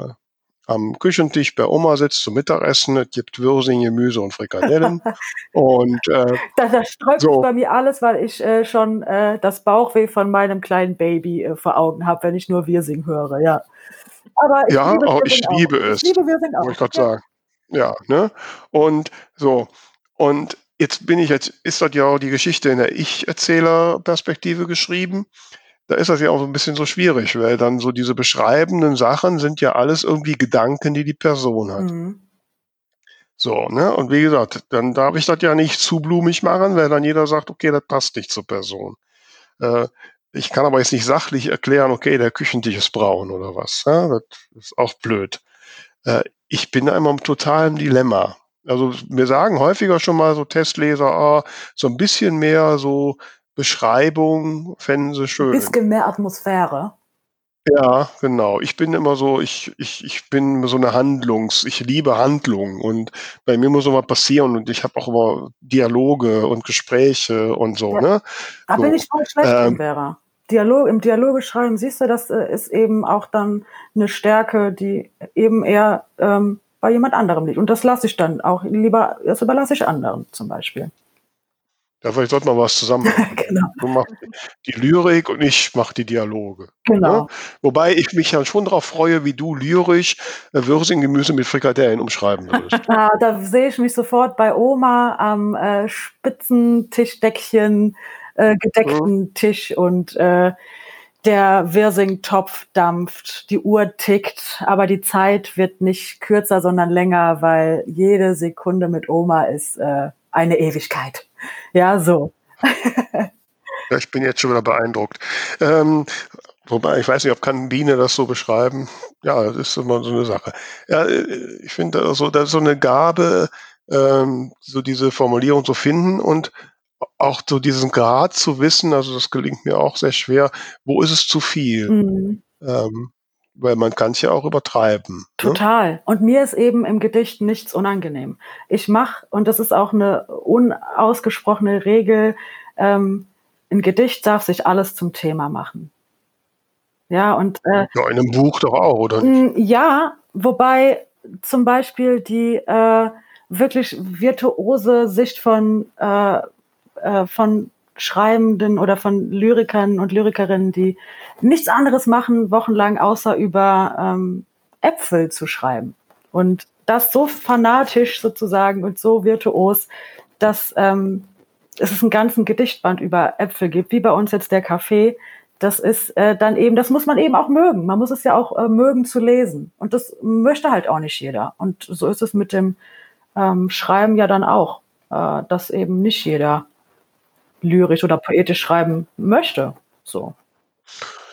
äh, am Küchentisch bei Oma sitzt zum Mittagessen. Es gibt Würsing, Gemüse und Frikadellen. und äh, da, da sträubt so. sich bei mir alles, weil ich äh, schon äh, das Bauchweh von meinem kleinen Baby äh, vor Augen habe, wenn ich nur Wirsing höre. Ja, aber ich ja, liebe, auch, ich liebe es. Ich liebe Wirsing auch. Muss ich gerade sagen. Ja, ne? Und so und jetzt bin ich jetzt ist das ja auch die Geschichte in der Ich-Erzähler-Perspektive geschrieben da ist das ja auch so ein bisschen so schwierig, weil dann so diese beschreibenden Sachen sind ja alles irgendwie Gedanken, die die Person hat. Mhm. So, ne? Und wie gesagt, dann darf ich das ja nicht zu blumig machen, weil dann jeder sagt, okay, das passt nicht zur Person. Äh, ich kann aber jetzt nicht sachlich erklären, okay, der Küchentisch ist braun oder was. Ja? Das ist auch blöd. Äh, ich bin da immer im totalen Dilemma. Also mir sagen häufiger schon mal so Testleser, ah, so ein bisschen mehr so Beschreibung fänden sie schön. Ein bisschen mehr Atmosphäre. Ja, genau. Ich bin immer so, ich, ich, ich bin so eine Handlungs, ich liebe Handlung und bei mir muss immer passieren und ich habe auch immer Dialoge und Gespräche und so, ja. ne? Da so. bin ich voll schlecht ähm, Vera. Dialog, im Dialoge schreiben, siehst du, das äh, ist eben auch dann eine Stärke, die eben eher ähm, bei jemand anderem liegt. Und das lasse ich dann auch lieber, das überlasse ich anderen zum Beispiel. Ja, vielleicht sollte man was zusammen machen. genau. Du machst die Lyrik und ich mache die Dialoge. Genau. Ja? Wobei ich mich ja schon darauf freue, wie du lyrisch äh, Würsing-Gemüse mit Frikadellen umschreiben würdest. ah, da sehe ich mich sofort bei Oma am äh, spitzen Tischdeckchen, äh, gedeckten mhm. Tisch und äh, der Wirsing-Topf dampft, die Uhr tickt, aber die Zeit wird nicht kürzer, sondern länger, weil jede Sekunde mit Oma ist äh, eine Ewigkeit. Ja, so. ja, ich bin jetzt schon wieder beeindruckt. Ähm, wobei, ich weiß nicht, ob kann Biene das so beschreiben. Ja, das ist immer so eine Sache. Ja, ich finde, also, das ist so eine Gabe, ähm, so diese Formulierung zu finden und auch so diesen Grad zu wissen, also das gelingt mir auch sehr schwer, wo ist es zu viel? Mhm. Ähm, weil man kann es ja auch übertreiben. Ne? Total. Ne? Und mir ist eben im Gedicht nichts unangenehm. Ich mache, und das ist auch eine unausgesprochene Regel, ähm, ein Gedicht darf sich alles zum Thema machen. Ja, und äh, ja, in einem Buch doch auch, oder nicht? Ja, wobei zum Beispiel die äh, wirklich virtuose Sicht von, äh, äh, von Schreibenden oder von Lyrikern und Lyrikerinnen, die nichts anderes machen, wochenlang, außer über ähm, Äpfel zu schreiben. Und das so fanatisch sozusagen und so virtuos, dass ähm, es einen ganzen Gedichtband über Äpfel gibt, wie bei uns jetzt der Kaffee. Das ist äh, dann eben, das muss man eben auch mögen. Man muss es ja auch äh, mögen zu lesen. Und das möchte halt auch nicht jeder. Und so ist es mit dem ähm, Schreiben ja dann auch, äh, dass eben nicht jeder lyrisch oder poetisch schreiben möchte. So.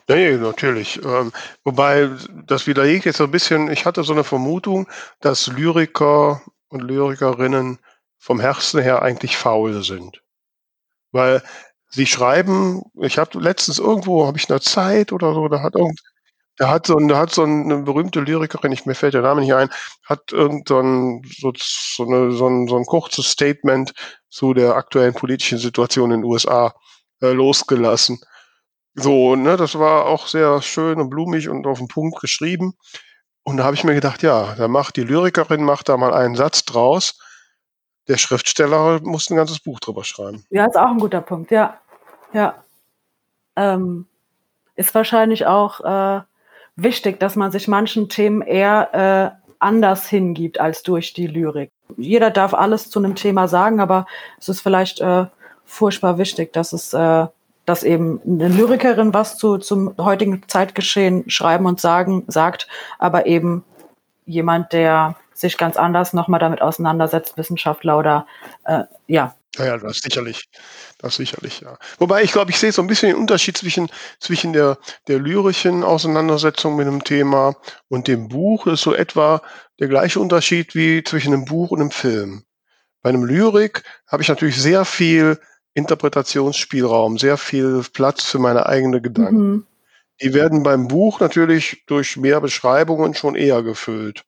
Nee, natürlich. Ähm, wobei, das widerlegt jetzt so ein bisschen, ich hatte so eine Vermutung, dass Lyriker und Lyrikerinnen vom Herzen her eigentlich faul sind. Weil sie schreiben, ich habe letztens irgendwo, habe ich eine Zeit oder so, da hat irgend, da hat so, da hat so eine berühmte Lyrikerin, ich, mir fällt der Name nicht ein, hat irgendein so, so, eine, so, ein, so ein kurzes Statement zu der aktuellen politischen Situation in den USA äh, losgelassen. So, ne, das war auch sehr schön und blumig und auf den Punkt geschrieben. Und da habe ich mir gedacht, ja, da macht die Lyrikerin macht da mal einen Satz draus. der Schriftsteller muss ein ganzes Buch drüber schreiben. Ja, ist auch ein guter Punkt, ja. Ja. Ähm, ist wahrscheinlich auch äh, wichtig, dass man sich manchen Themen eher äh, anders hingibt als durch die Lyrik. Jeder darf alles zu einem Thema sagen, aber es ist vielleicht äh, furchtbar wichtig, dass es äh, dass eben eine Lyrikerin was zu, zum heutigen Zeitgeschehen schreiben und sagen sagt, aber eben jemand, der sich ganz anders nochmal damit auseinandersetzt, Wissenschaftler oder äh, ja. Ja, ja, das sicherlich. Das sicherlich, ja. Wobei ich glaube, ich sehe so ein bisschen den Unterschied zwischen, zwischen der, der lyrischen Auseinandersetzung mit einem Thema und dem Buch. Das ist so etwa der gleiche Unterschied wie zwischen einem Buch und einem Film. Bei einem Lyrik habe ich natürlich sehr viel Interpretationsspielraum, sehr viel Platz für meine eigenen Gedanken. Mhm. Die werden beim Buch natürlich durch mehr Beschreibungen schon eher gefüllt.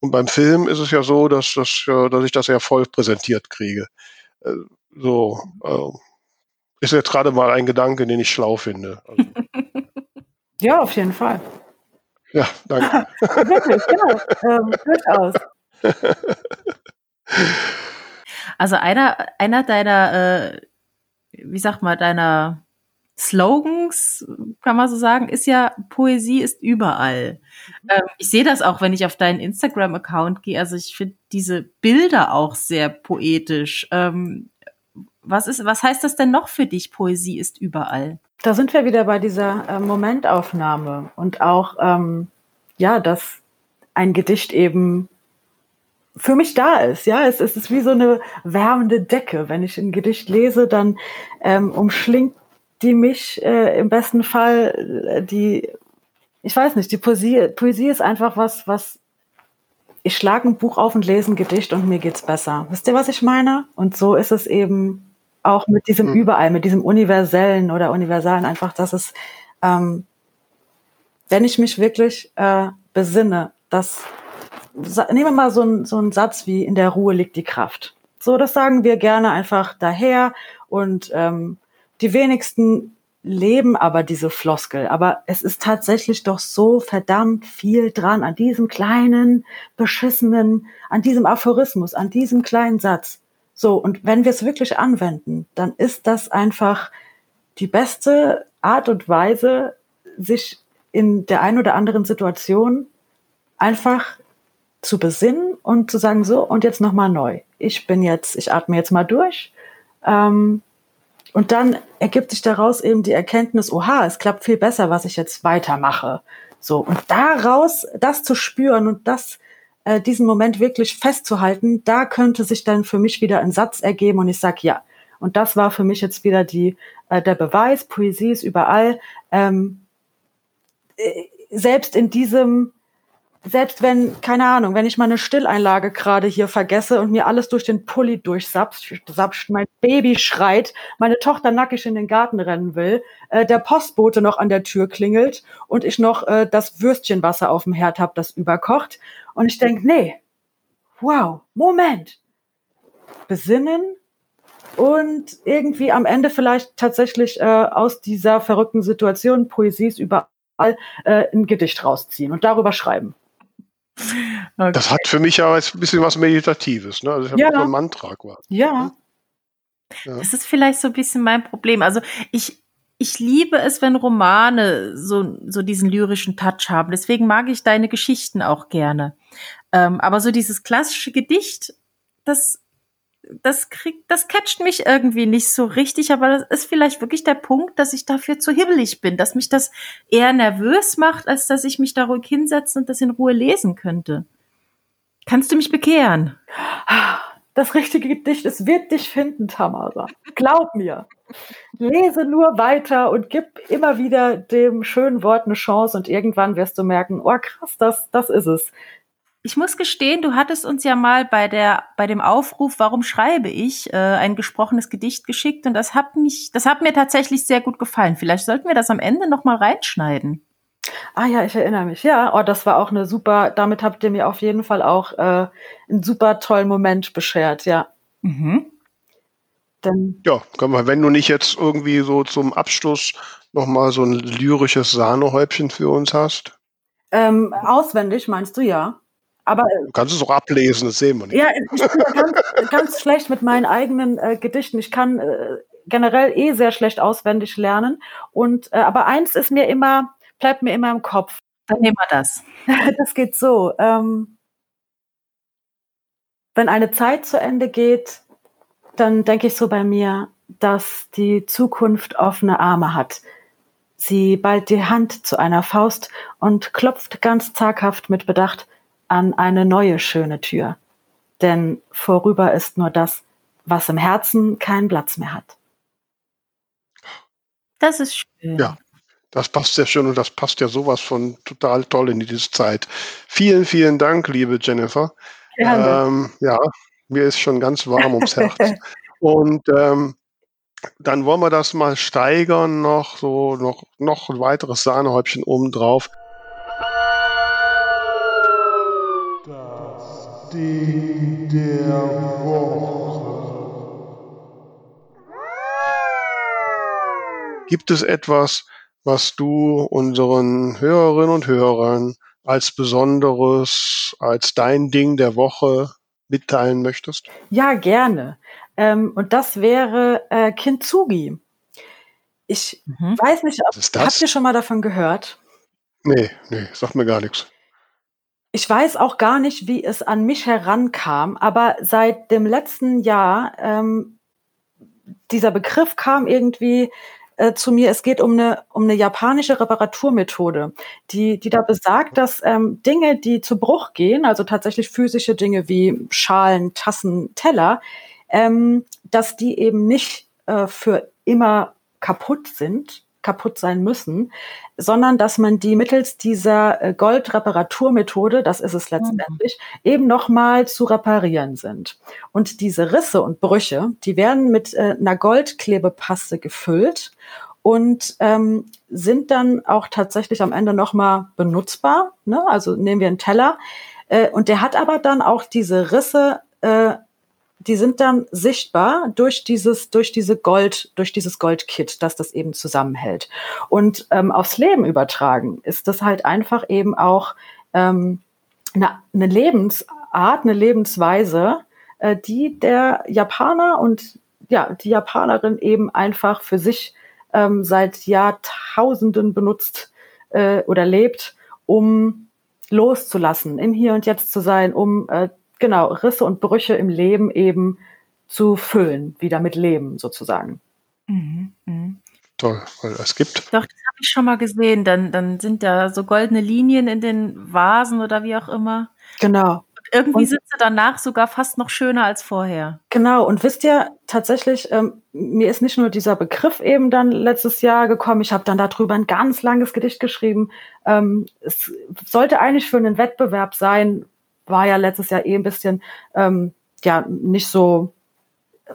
Und beim Film ist es ja so, dass, dass, dass ich das ja voll präsentiert kriege. Äh, so, äh, ist jetzt gerade mal ein Gedanke, den ich schlau finde. Also. ja, auf jeden Fall. Ja, danke. Wirklich, ja, ähm, durchaus. Also einer, einer deiner, äh, wie sagt man, deiner Slogans, kann man so sagen, ist ja, Poesie ist überall. Mhm. Ähm, ich sehe das auch, wenn ich auf deinen Instagram-Account gehe. Also ich finde diese Bilder auch sehr poetisch. Ähm, was ist, was heißt das denn noch für dich? Poesie ist überall. Da sind wir wieder bei dieser äh, Momentaufnahme und auch, ähm, ja, dass ein Gedicht eben für mich da ist. Ja, es, es ist wie so eine wärmende Decke. Wenn ich ein Gedicht lese, dann ähm, umschlingt die mich äh, im besten Fall äh, die, ich weiß nicht, die Poesie, Poesie ist einfach was, was ich schlage ein Buch auf und lese ein Gedicht und mir geht's besser. Wisst ihr, was ich meine? Und so ist es eben auch mit diesem mhm. Überall, mit diesem Universellen oder Universalen einfach, dass es, ähm, wenn ich mich wirklich äh, besinne, dass, nehmen wir mal so, ein, so einen Satz wie in der Ruhe liegt die Kraft. So, das sagen wir gerne einfach daher und ähm, die wenigsten leben aber diese Floskel. Aber es ist tatsächlich doch so verdammt viel dran an diesem kleinen, beschissenen, an diesem Aphorismus, an diesem kleinen Satz. So, und wenn wir es wirklich anwenden, dann ist das einfach die beste Art und Weise, sich in der einen oder anderen Situation einfach zu besinnen und zu sagen, so, und jetzt nochmal neu. Ich bin jetzt, ich atme jetzt mal durch. Ähm, und dann ergibt sich daraus eben die Erkenntnis, oha, es klappt viel besser, was ich jetzt weitermache. So. Und daraus, das zu spüren und das, äh, diesen Moment wirklich festzuhalten, da könnte sich dann für mich wieder ein Satz ergeben und ich sag ja. Und das war für mich jetzt wieder die, äh, der Beweis, Poesie ist überall. Ähm, äh, selbst in diesem selbst wenn, keine Ahnung, wenn ich meine Stilleinlage gerade hier vergesse und mir alles durch den Pulli durchsapscht, mein Baby schreit, meine Tochter nackig in den Garten rennen will, äh, der Postbote noch an der Tür klingelt und ich noch äh, das Würstchenwasser auf dem Herd habe, das überkocht. Und ich denk, nee, wow, Moment. Besinnen und irgendwie am Ende vielleicht tatsächlich äh, aus dieser verrückten Situation, Poesie ist überall, äh, ein Gedicht rausziehen und darüber schreiben. Okay. Das hat für mich ja ein bisschen was Meditatives, ne? Also ich ja. so ein Mantra quasi. Ja. ja. Das ist vielleicht so ein bisschen mein Problem. Also ich, ich liebe es, wenn Romane so, so diesen lyrischen Touch haben. Deswegen mag ich deine Geschichten auch gerne. Ähm, aber so dieses klassische Gedicht, das das kriegt, das catcht mich irgendwie nicht so richtig, aber das ist vielleicht wirklich der Punkt, dass ich dafür zu hibbelig bin, dass mich das eher nervös macht, als dass ich mich da ruhig hinsetze und das in Ruhe lesen könnte. Kannst du mich bekehren? Das richtige Gedicht, es wird dich finden, Tamara. Glaub mir. Lese nur weiter und gib immer wieder dem schönen Wort eine Chance und irgendwann wirst du merken, oh krass, das, das ist es. Ich muss gestehen, du hattest uns ja mal bei der bei dem Aufruf, warum schreibe ich, äh, ein gesprochenes Gedicht geschickt und das hat mich, das hat mir tatsächlich sehr gut gefallen. Vielleicht sollten wir das am Ende noch mal reinschneiden. Ah ja, ich erinnere mich. Ja, oh, das war auch eine super. Damit habt ihr mir auf jeden Fall auch äh, einen super tollen Moment beschert. Ja. Mhm. Dann ja, können wir, wenn du nicht jetzt irgendwie so zum Abschluss noch mal so ein lyrisches Sahnehäubchen für uns hast. Ähm, auswendig meinst du ja? Aber du kannst es auch ablesen, das sehen wir nicht. Ja, ich bin ganz, ganz schlecht mit meinen eigenen äh, Gedichten. Ich kann äh, generell eh sehr schlecht auswendig lernen. Und äh, aber eins ist mir immer, bleibt mir immer im Kopf. Dann nehmen wir das. das geht so. Ähm, wenn eine Zeit zu Ende geht, dann denke ich so bei mir, dass die Zukunft offene Arme hat. Sie ballt die Hand zu einer Faust und klopft ganz zaghaft mit Bedacht an eine neue schöne Tür. Denn vorüber ist nur das, was im Herzen keinen Platz mehr hat. Das ist schön. Ja, das passt sehr schön und das passt ja sowas von total toll in diese Zeit. Vielen, vielen Dank, liebe Jennifer. Ähm, ja, mir ist schon ganz warm ums Herz. und ähm, dann wollen wir das mal steigern, noch so noch, noch ein weiteres Sahnehäubchen oben drauf. Der Woche. Gibt es etwas, was du unseren Hörerinnen und Hörern als besonderes, als dein Ding der Woche mitteilen möchtest? Ja, gerne. Ähm, und das wäre äh, Kintsugi. Ich mhm. weiß nicht, ob, habt ihr schon mal davon gehört? Nee, nee, sagt mir gar nichts. Ich weiß auch gar nicht, wie es an mich herankam, aber seit dem letzten Jahr, ähm, dieser Begriff kam irgendwie äh, zu mir, es geht um eine, um eine japanische Reparaturmethode, die, die da besagt, dass ähm, Dinge, die zu Bruch gehen, also tatsächlich physische Dinge wie Schalen, Tassen, Teller, ähm, dass die eben nicht äh, für immer kaputt sind, kaputt sein müssen, sondern dass man die mittels dieser äh, Goldreparaturmethode, das ist es letztendlich, mhm. eben nochmal zu reparieren sind. Und diese Risse und Brüche, die werden mit äh, einer Goldklebepaste gefüllt und ähm, sind dann auch tatsächlich am Ende nochmal benutzbar. Ne? Also nehmen wir einen Teller äh, und der hat aber dann auch diese Risse äh, die sind dann sichtbar durch dieses, durch diese Gold, durch dieses Goldkit, das das eben zusammenhält. Und ähm, aufs Leben übertragen ist das halt einfach eben auch ähm, eine, eine Lebensart, eine Lebensweise, äh, die der Japaner und ja, die Japanerin eben einfach für sich ähm, seit Jahrtausenden benutzt äh, oder lebt, um loszulassen, im Hier und Jetzt zu sein, um äh, genau, Risse und Brüche im Leben eben zu füllen, wieder mit Leben sozusagen. Mhm, mh. Toll, weil es gibt. Doch, das habe ich schon mal gesehen. Dann, dann sind da so goldene Linien in den Vasen oder wie auch immer. Genau. Und irgendwie und, sind sie danach sogar fast noch schöner als vorher. Genau, und wisst ihr, tatsächlich, ähm, mir ist nicht nur dieser Begriff eben dann letztes Jahr gekommen, ich habe dann darüber ein ganz langes Gedicht geschrieben. Ähm, es sollte eigentlich für einen Wettbewerb sein, war ja letztes Jahr eh ein bisschen ähm, ja nicht so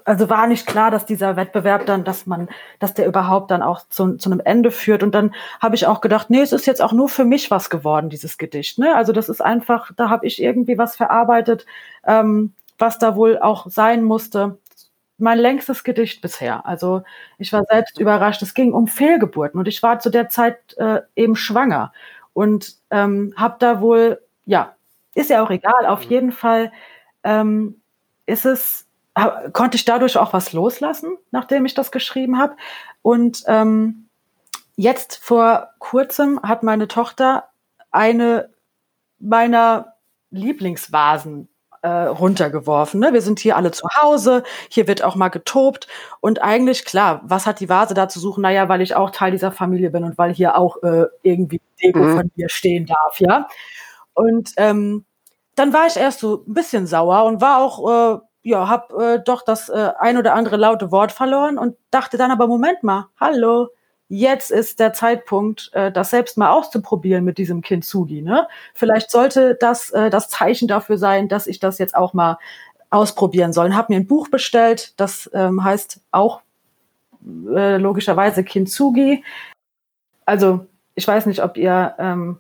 also war nicht klar, dass dieser Wettbewerb dann, dass man, dass der überhaupt dann auch zu, zu einem Ende führt. Und dann habe ich auch gedacht, nee, es ist jetzt auch nur für mich was geworden, dieses Gedicht. Ne? Also das ist einfach, da habe ich irgendwie was verarbeitet, ähm, was da wohl auch sein musste. Mein längstes Gedicht bisher. Also ich war selbst überrascht. Es ging um Fehlgeburten und ich war zu der Zeit äh, eben schwanger und ähm, habe da wohl ja ist ja auch egal. Auf jeden Fall ähm, ist es, konnte ich dadurch auch was loslassen, nachdem ich das geschrieben habe. Und ähm, jetzt vor kurzem hat meine Tochter eine meiner Lieblingsvasen äh, runtergeworfen. Ne? Wir sind hier alle zu Hause, hier wird auch mal getobt. Und eigentlich, klar, was hat die Vase da zu suchen? Naja, weil ich auch Teil dieser Familie bin und weil hier auch äh, irgendwie Deko mhm. von mir stehen darf, ja. Und ähm, dann war ich erst so ein bisschen sauer und war auch, äh, ja, hab äh, doch das äh, ein oder andere laute Wort verloren und dachte dann aber, Moment mal, hallo, jetzt ist der Zeitpunkt, äh, das selbst mal auszuprobieren mit diesem Kintsugi. Ne? Vielleicht sollte das äh, das Zeichen dafür sein, dass ich das jetzt auch mal ausprobieren soll. Hab mir ein Buch bestellt, das ähm, heißt auch äh, logischerweise Kintsugi. Also ich weiß nicht, ob ihr ähm,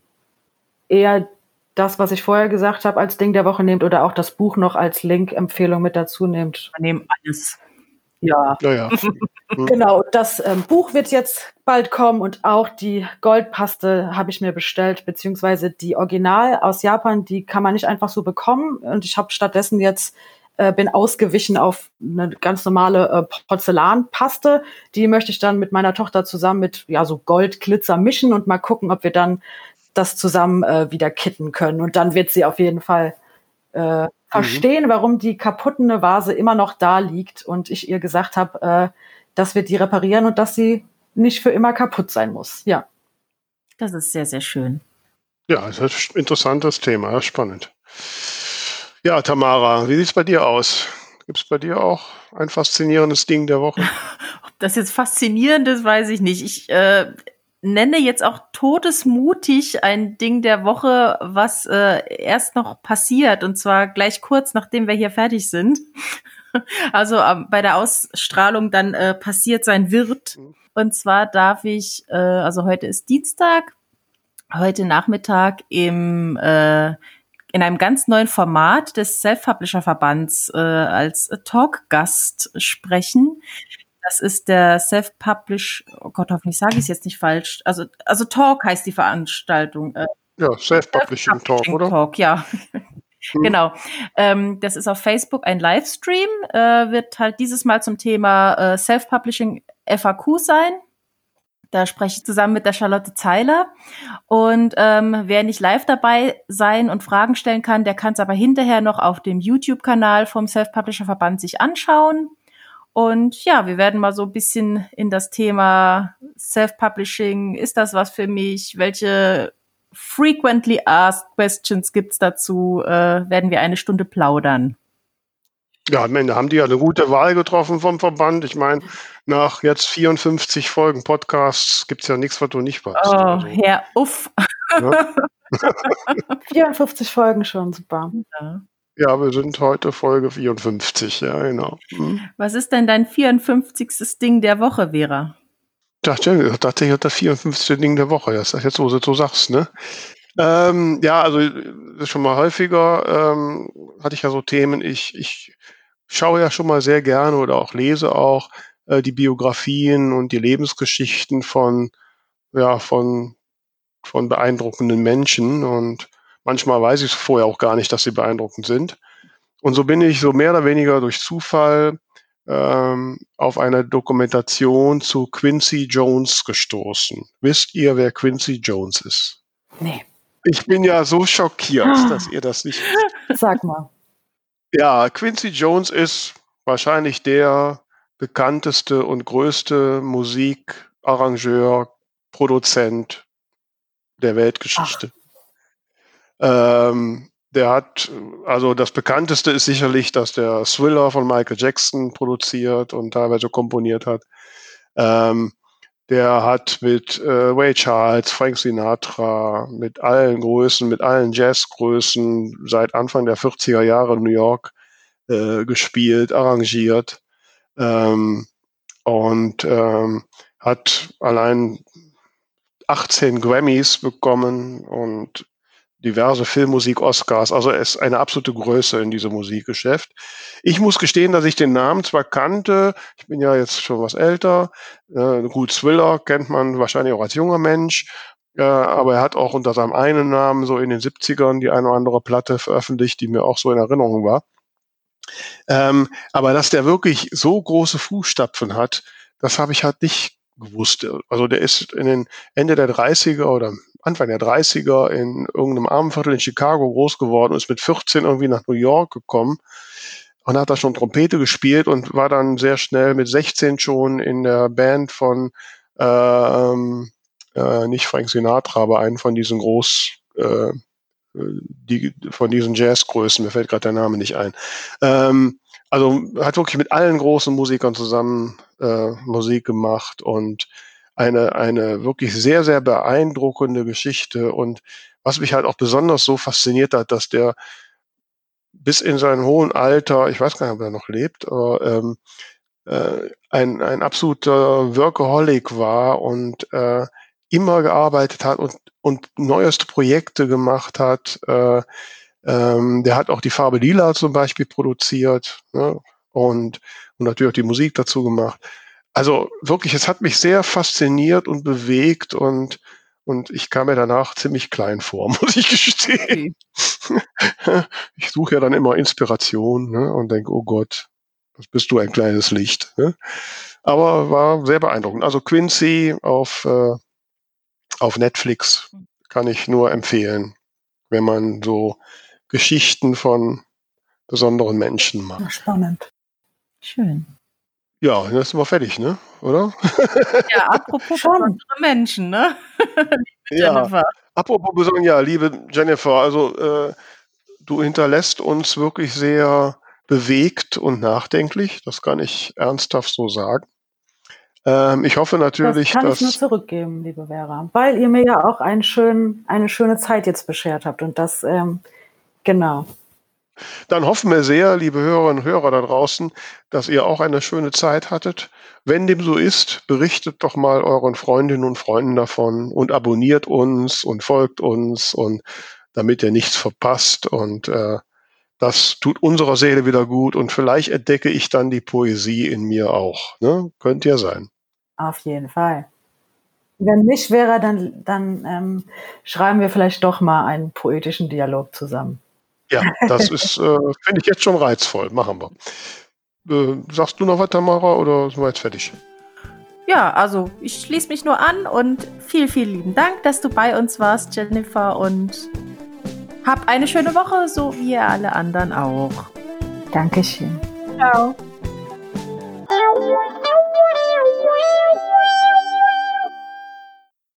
eher das, was ich vorher gesagt habe, als Ding der Woche nehmt oder auch das Buch noch als Link-Empfehlung mit dazu nehmt. Wir nehmen alles. Ja. Naja. Hm. Genau, das ähm, Buch wird jetzt bald kommen und auch die Goldpaste habe ich mir bestellt, beziehungsweise die Original aus Japan, die kann man nicht einfach so bekommen. Und ich habe stattdessen jetzt äh, bin ausgewichen auf eine ganz normale äh, Porzellanpaste. Die möchte ich dann mit meiner Tochter zusammen mit ja so Goldglitzer mischen und mal gucken, ob wir dann das zusammen äh, wieder kitten können. Und dann wird sie auf jeden Fall äh, verstehen, mhm. warum die kaputte Vase immer noch da liegt und ich ihr gesagt habe, äh, dass wir die reparieren und dass sie nicht für immer kaputt sein muss. Ja. Das ist sehr, sehr schön. Ja, das ist ein interessantes Thema, spannend. Ja, Tamara, wie sieht es bei dir aus? Gibt es bei dir auch ein faszinierendes Ding der Woche? Ob das jetzt faszinierend ist, weiß ich nicht. Ich äh, nenne jetzt auch todesmutig ein Ding der Woche, was äh, erst noch passiert und zwar gleich kurz nachdem wir hier fertig sind. Also ähm, bei der Ausstrahlung dann äh, passiert sein wird. Und zwar darf ich, äh, also heute ist Dienstag, heute Nachmittag im äh, in einem ganz neuen Format des Self-Publisher-Verbands äh, als Talkgast sprechen. Das ist der Self-Publish, oh Gott, hoffentlich sage ich es jetzt nicht falsch. Also, also Talk heißt die Veranstaltung. Äh, ja, Self-Publishing Talk, oder? Talk, ja. Hm. Genau. Ähm, das ist auf Facebook ein Livestream, äh, wird halt dieses Mal zum Thema äh, Self-Publishing FAQ sein. Da spreche ich zusammen mit der Charlotte Zeiler. Und ähm, wer nicht live dabei sein und Fragen stellen kann, der kann es aber hinterher noch auf dem YouTube-Kanal vom Self-Publisher-Verband sich anschauen. Und ja, wir werden mal so ein bisschen in das Thema Self-Publishing. Ist das was für mich? Welche frequently asked questions gibt's dazu? Äh, werden wir eine Stunde plaudern. Ja, am Ende haben die ja eine gute Wahl getroffen vom Verband. Ich meine, nach jetzt 54 Folgen Podcasts gibt's ja nichts, was du nicht weißt. Oh, also. Herr Uff. Ja? 54 Folgen schon, super. Ja. Ja, wir sind heute Folge 54, ja, genau. Hm. Was ist denn dein 54. Ding der Woche, Vera? Dachte, ich dachte, ich hatte das 54. Ding der Woche. Das ist jetzt, wo du so sagst, ne? Ähm, ja, also schon mal häufiger ähm, hatte ich ja so Themen. Ich, ich schaue ja schon mal sehr gerne oder auch lese auch äh, die Biografien und die Lebensgeschichten von ja von von beeindruckenden Menschen und Manchmal weiß ich vorher auch gar nicht, dass sie beeindruckend sind. Und so bin ich so mehr oder weniger durch Zufall ähm, auf eine Dokumentation zu Quincy Jones gestoßen. Wisst ihr, wer Quincy Jones ist? Nee. Ich bin ja so schockiert, dass ihr das nicht. Sag mal. Ja, Quincy Jones ist wahrscheinlich der bekannteste und größte Musikarrangeur, Produzent der Weltgeschichte. Ach. Ähm, der hat, also das bekannteste ist sicherlich, dass der Thriller von Michael Jackson produziert und teilweise komponiert hat. Ähm, der hat mit äh, Ray Charles, Frank Sinatra, mit allen Größen, mit allen Jazzgrößen seit Anfang der 40er Jahre in New York äh, gespielt, arrangiert ähm, und ähm, hat allein 18 Grammys bekommen und diverse Filmmusik-Oscars. Also er ist eine absolute Größe in diesem Musikgeschäft. Ich muss gestehen, dass ich den Namen zwar kannte, ich bin ja jetzt schon was älter, äh, gut, Thriller kennt man wahrscheinlich auch als junger Mensch, äh, aber er hat auch unter seinem einen Namen so in den 70ern die eine oder andere Platte veröffentlicht, die mir auch so in Erinnerung war. Ähm, aber dass der wirklich so große Fußstapfen hat, das habe ich halt nicht gewusst. Also der ist in den Ende der 30er oder Anfang der 30er in irgendeinem Armenviertel in Chicago groß geworden und ist mit 14 irgendwie nach New York gekommen und hat da schon Trompete gespielt und war dann sehr schnell mit 16 schon in der Band von ähm, äh, nicht Frank Sinatra, aber einen von diesen groß äh, die, von diesen Jazzgrößen, mir fällt gerade der Name nicht ein. Ähm, also hat wirklich mit allen großen Musikern zusammen äh, Musik gemacht und eine, eine wirklich sehr, sehr beeindruckende Geschichte. Und was mich halt auch besonders so fasziniert hat, dass der bis in sein hohen Alter, ich weiß gar nicht, ob er noch lebt, aber ähm, äh, ein, ein absoluter Workaholic war und äh, immer gearbeitet hat und, und neueste Projekte gemacht hat. Äh, ähm, der hat auch die Farbe Lila zum Beispiel produziert. Ne? und, und natürlich auch die Musik dazu gemacht. Also wirklich, es hat mich sehr fasziniert und bewegt und, und ich kam mir danach ziemlich klein vor, muss ich gestehen. Okay. Ich suche ja dann immer Inspiration ne, und denke, oh Gott, was bist du ein kleines Licht. Ne? Aber war sehr beeindruckend. Also Quincy auf, äh, auf Netflix kann ich nur empfehlen, wenn man so Geschichten von besonderen Menschen macht. Spannend. Schön. Ja, dann sind wir fertig, ne? Oder? Ja, apropos Schon. besondere Menschen, ne? Ja. Jennifer. Apropos besonders, ja, liebe Jennifer, also äh, du hinterlässt uns wirklich sehr bewegt und nachdenklich. Das kann ich ernsthaft so sagen. Ähm, ich hoffe natürlich, das kann dass ich nur zurückgeben, liebe Vera, weil ihr mir ja auch einen schönen, eine schöne Zeit jetzt beschert habt und das, ähm, genau. Dann hoffen wir sehr, liebe Hörerinnen und Hörer da draußen, dass ihr auch eine schöne Zeit hattet. Wenn dem so ist, berichtet doch mal euren Freundinnen und Freunden davon und abonniert uns und folgt uns und damit ihr nichts verpasst und äh, das tut unserer Seele wieder gut und vielleicht entdecke ich dann die Poesie in mir auch. Ne? Könnte ja sein. Auf jeden Fall. Wenn nicht wäre, dann, dann ähm, schreiben wir vielleicht doch mal einen poetischen Dialog zusammen. Ja, das ist, äh, finde ich jetzt schon reizvoll. Machen wir. Äh, sagst du noch weiter, Mara, oder sind wir jetzt fertig? Ja, also ich schließe mich nur an und viel, viel lieben Dank, dass du bei uns warst, Jennifer, und hab eine schöne Woche, so wie ihr alle anderen auch. Dankeschön. Ciao.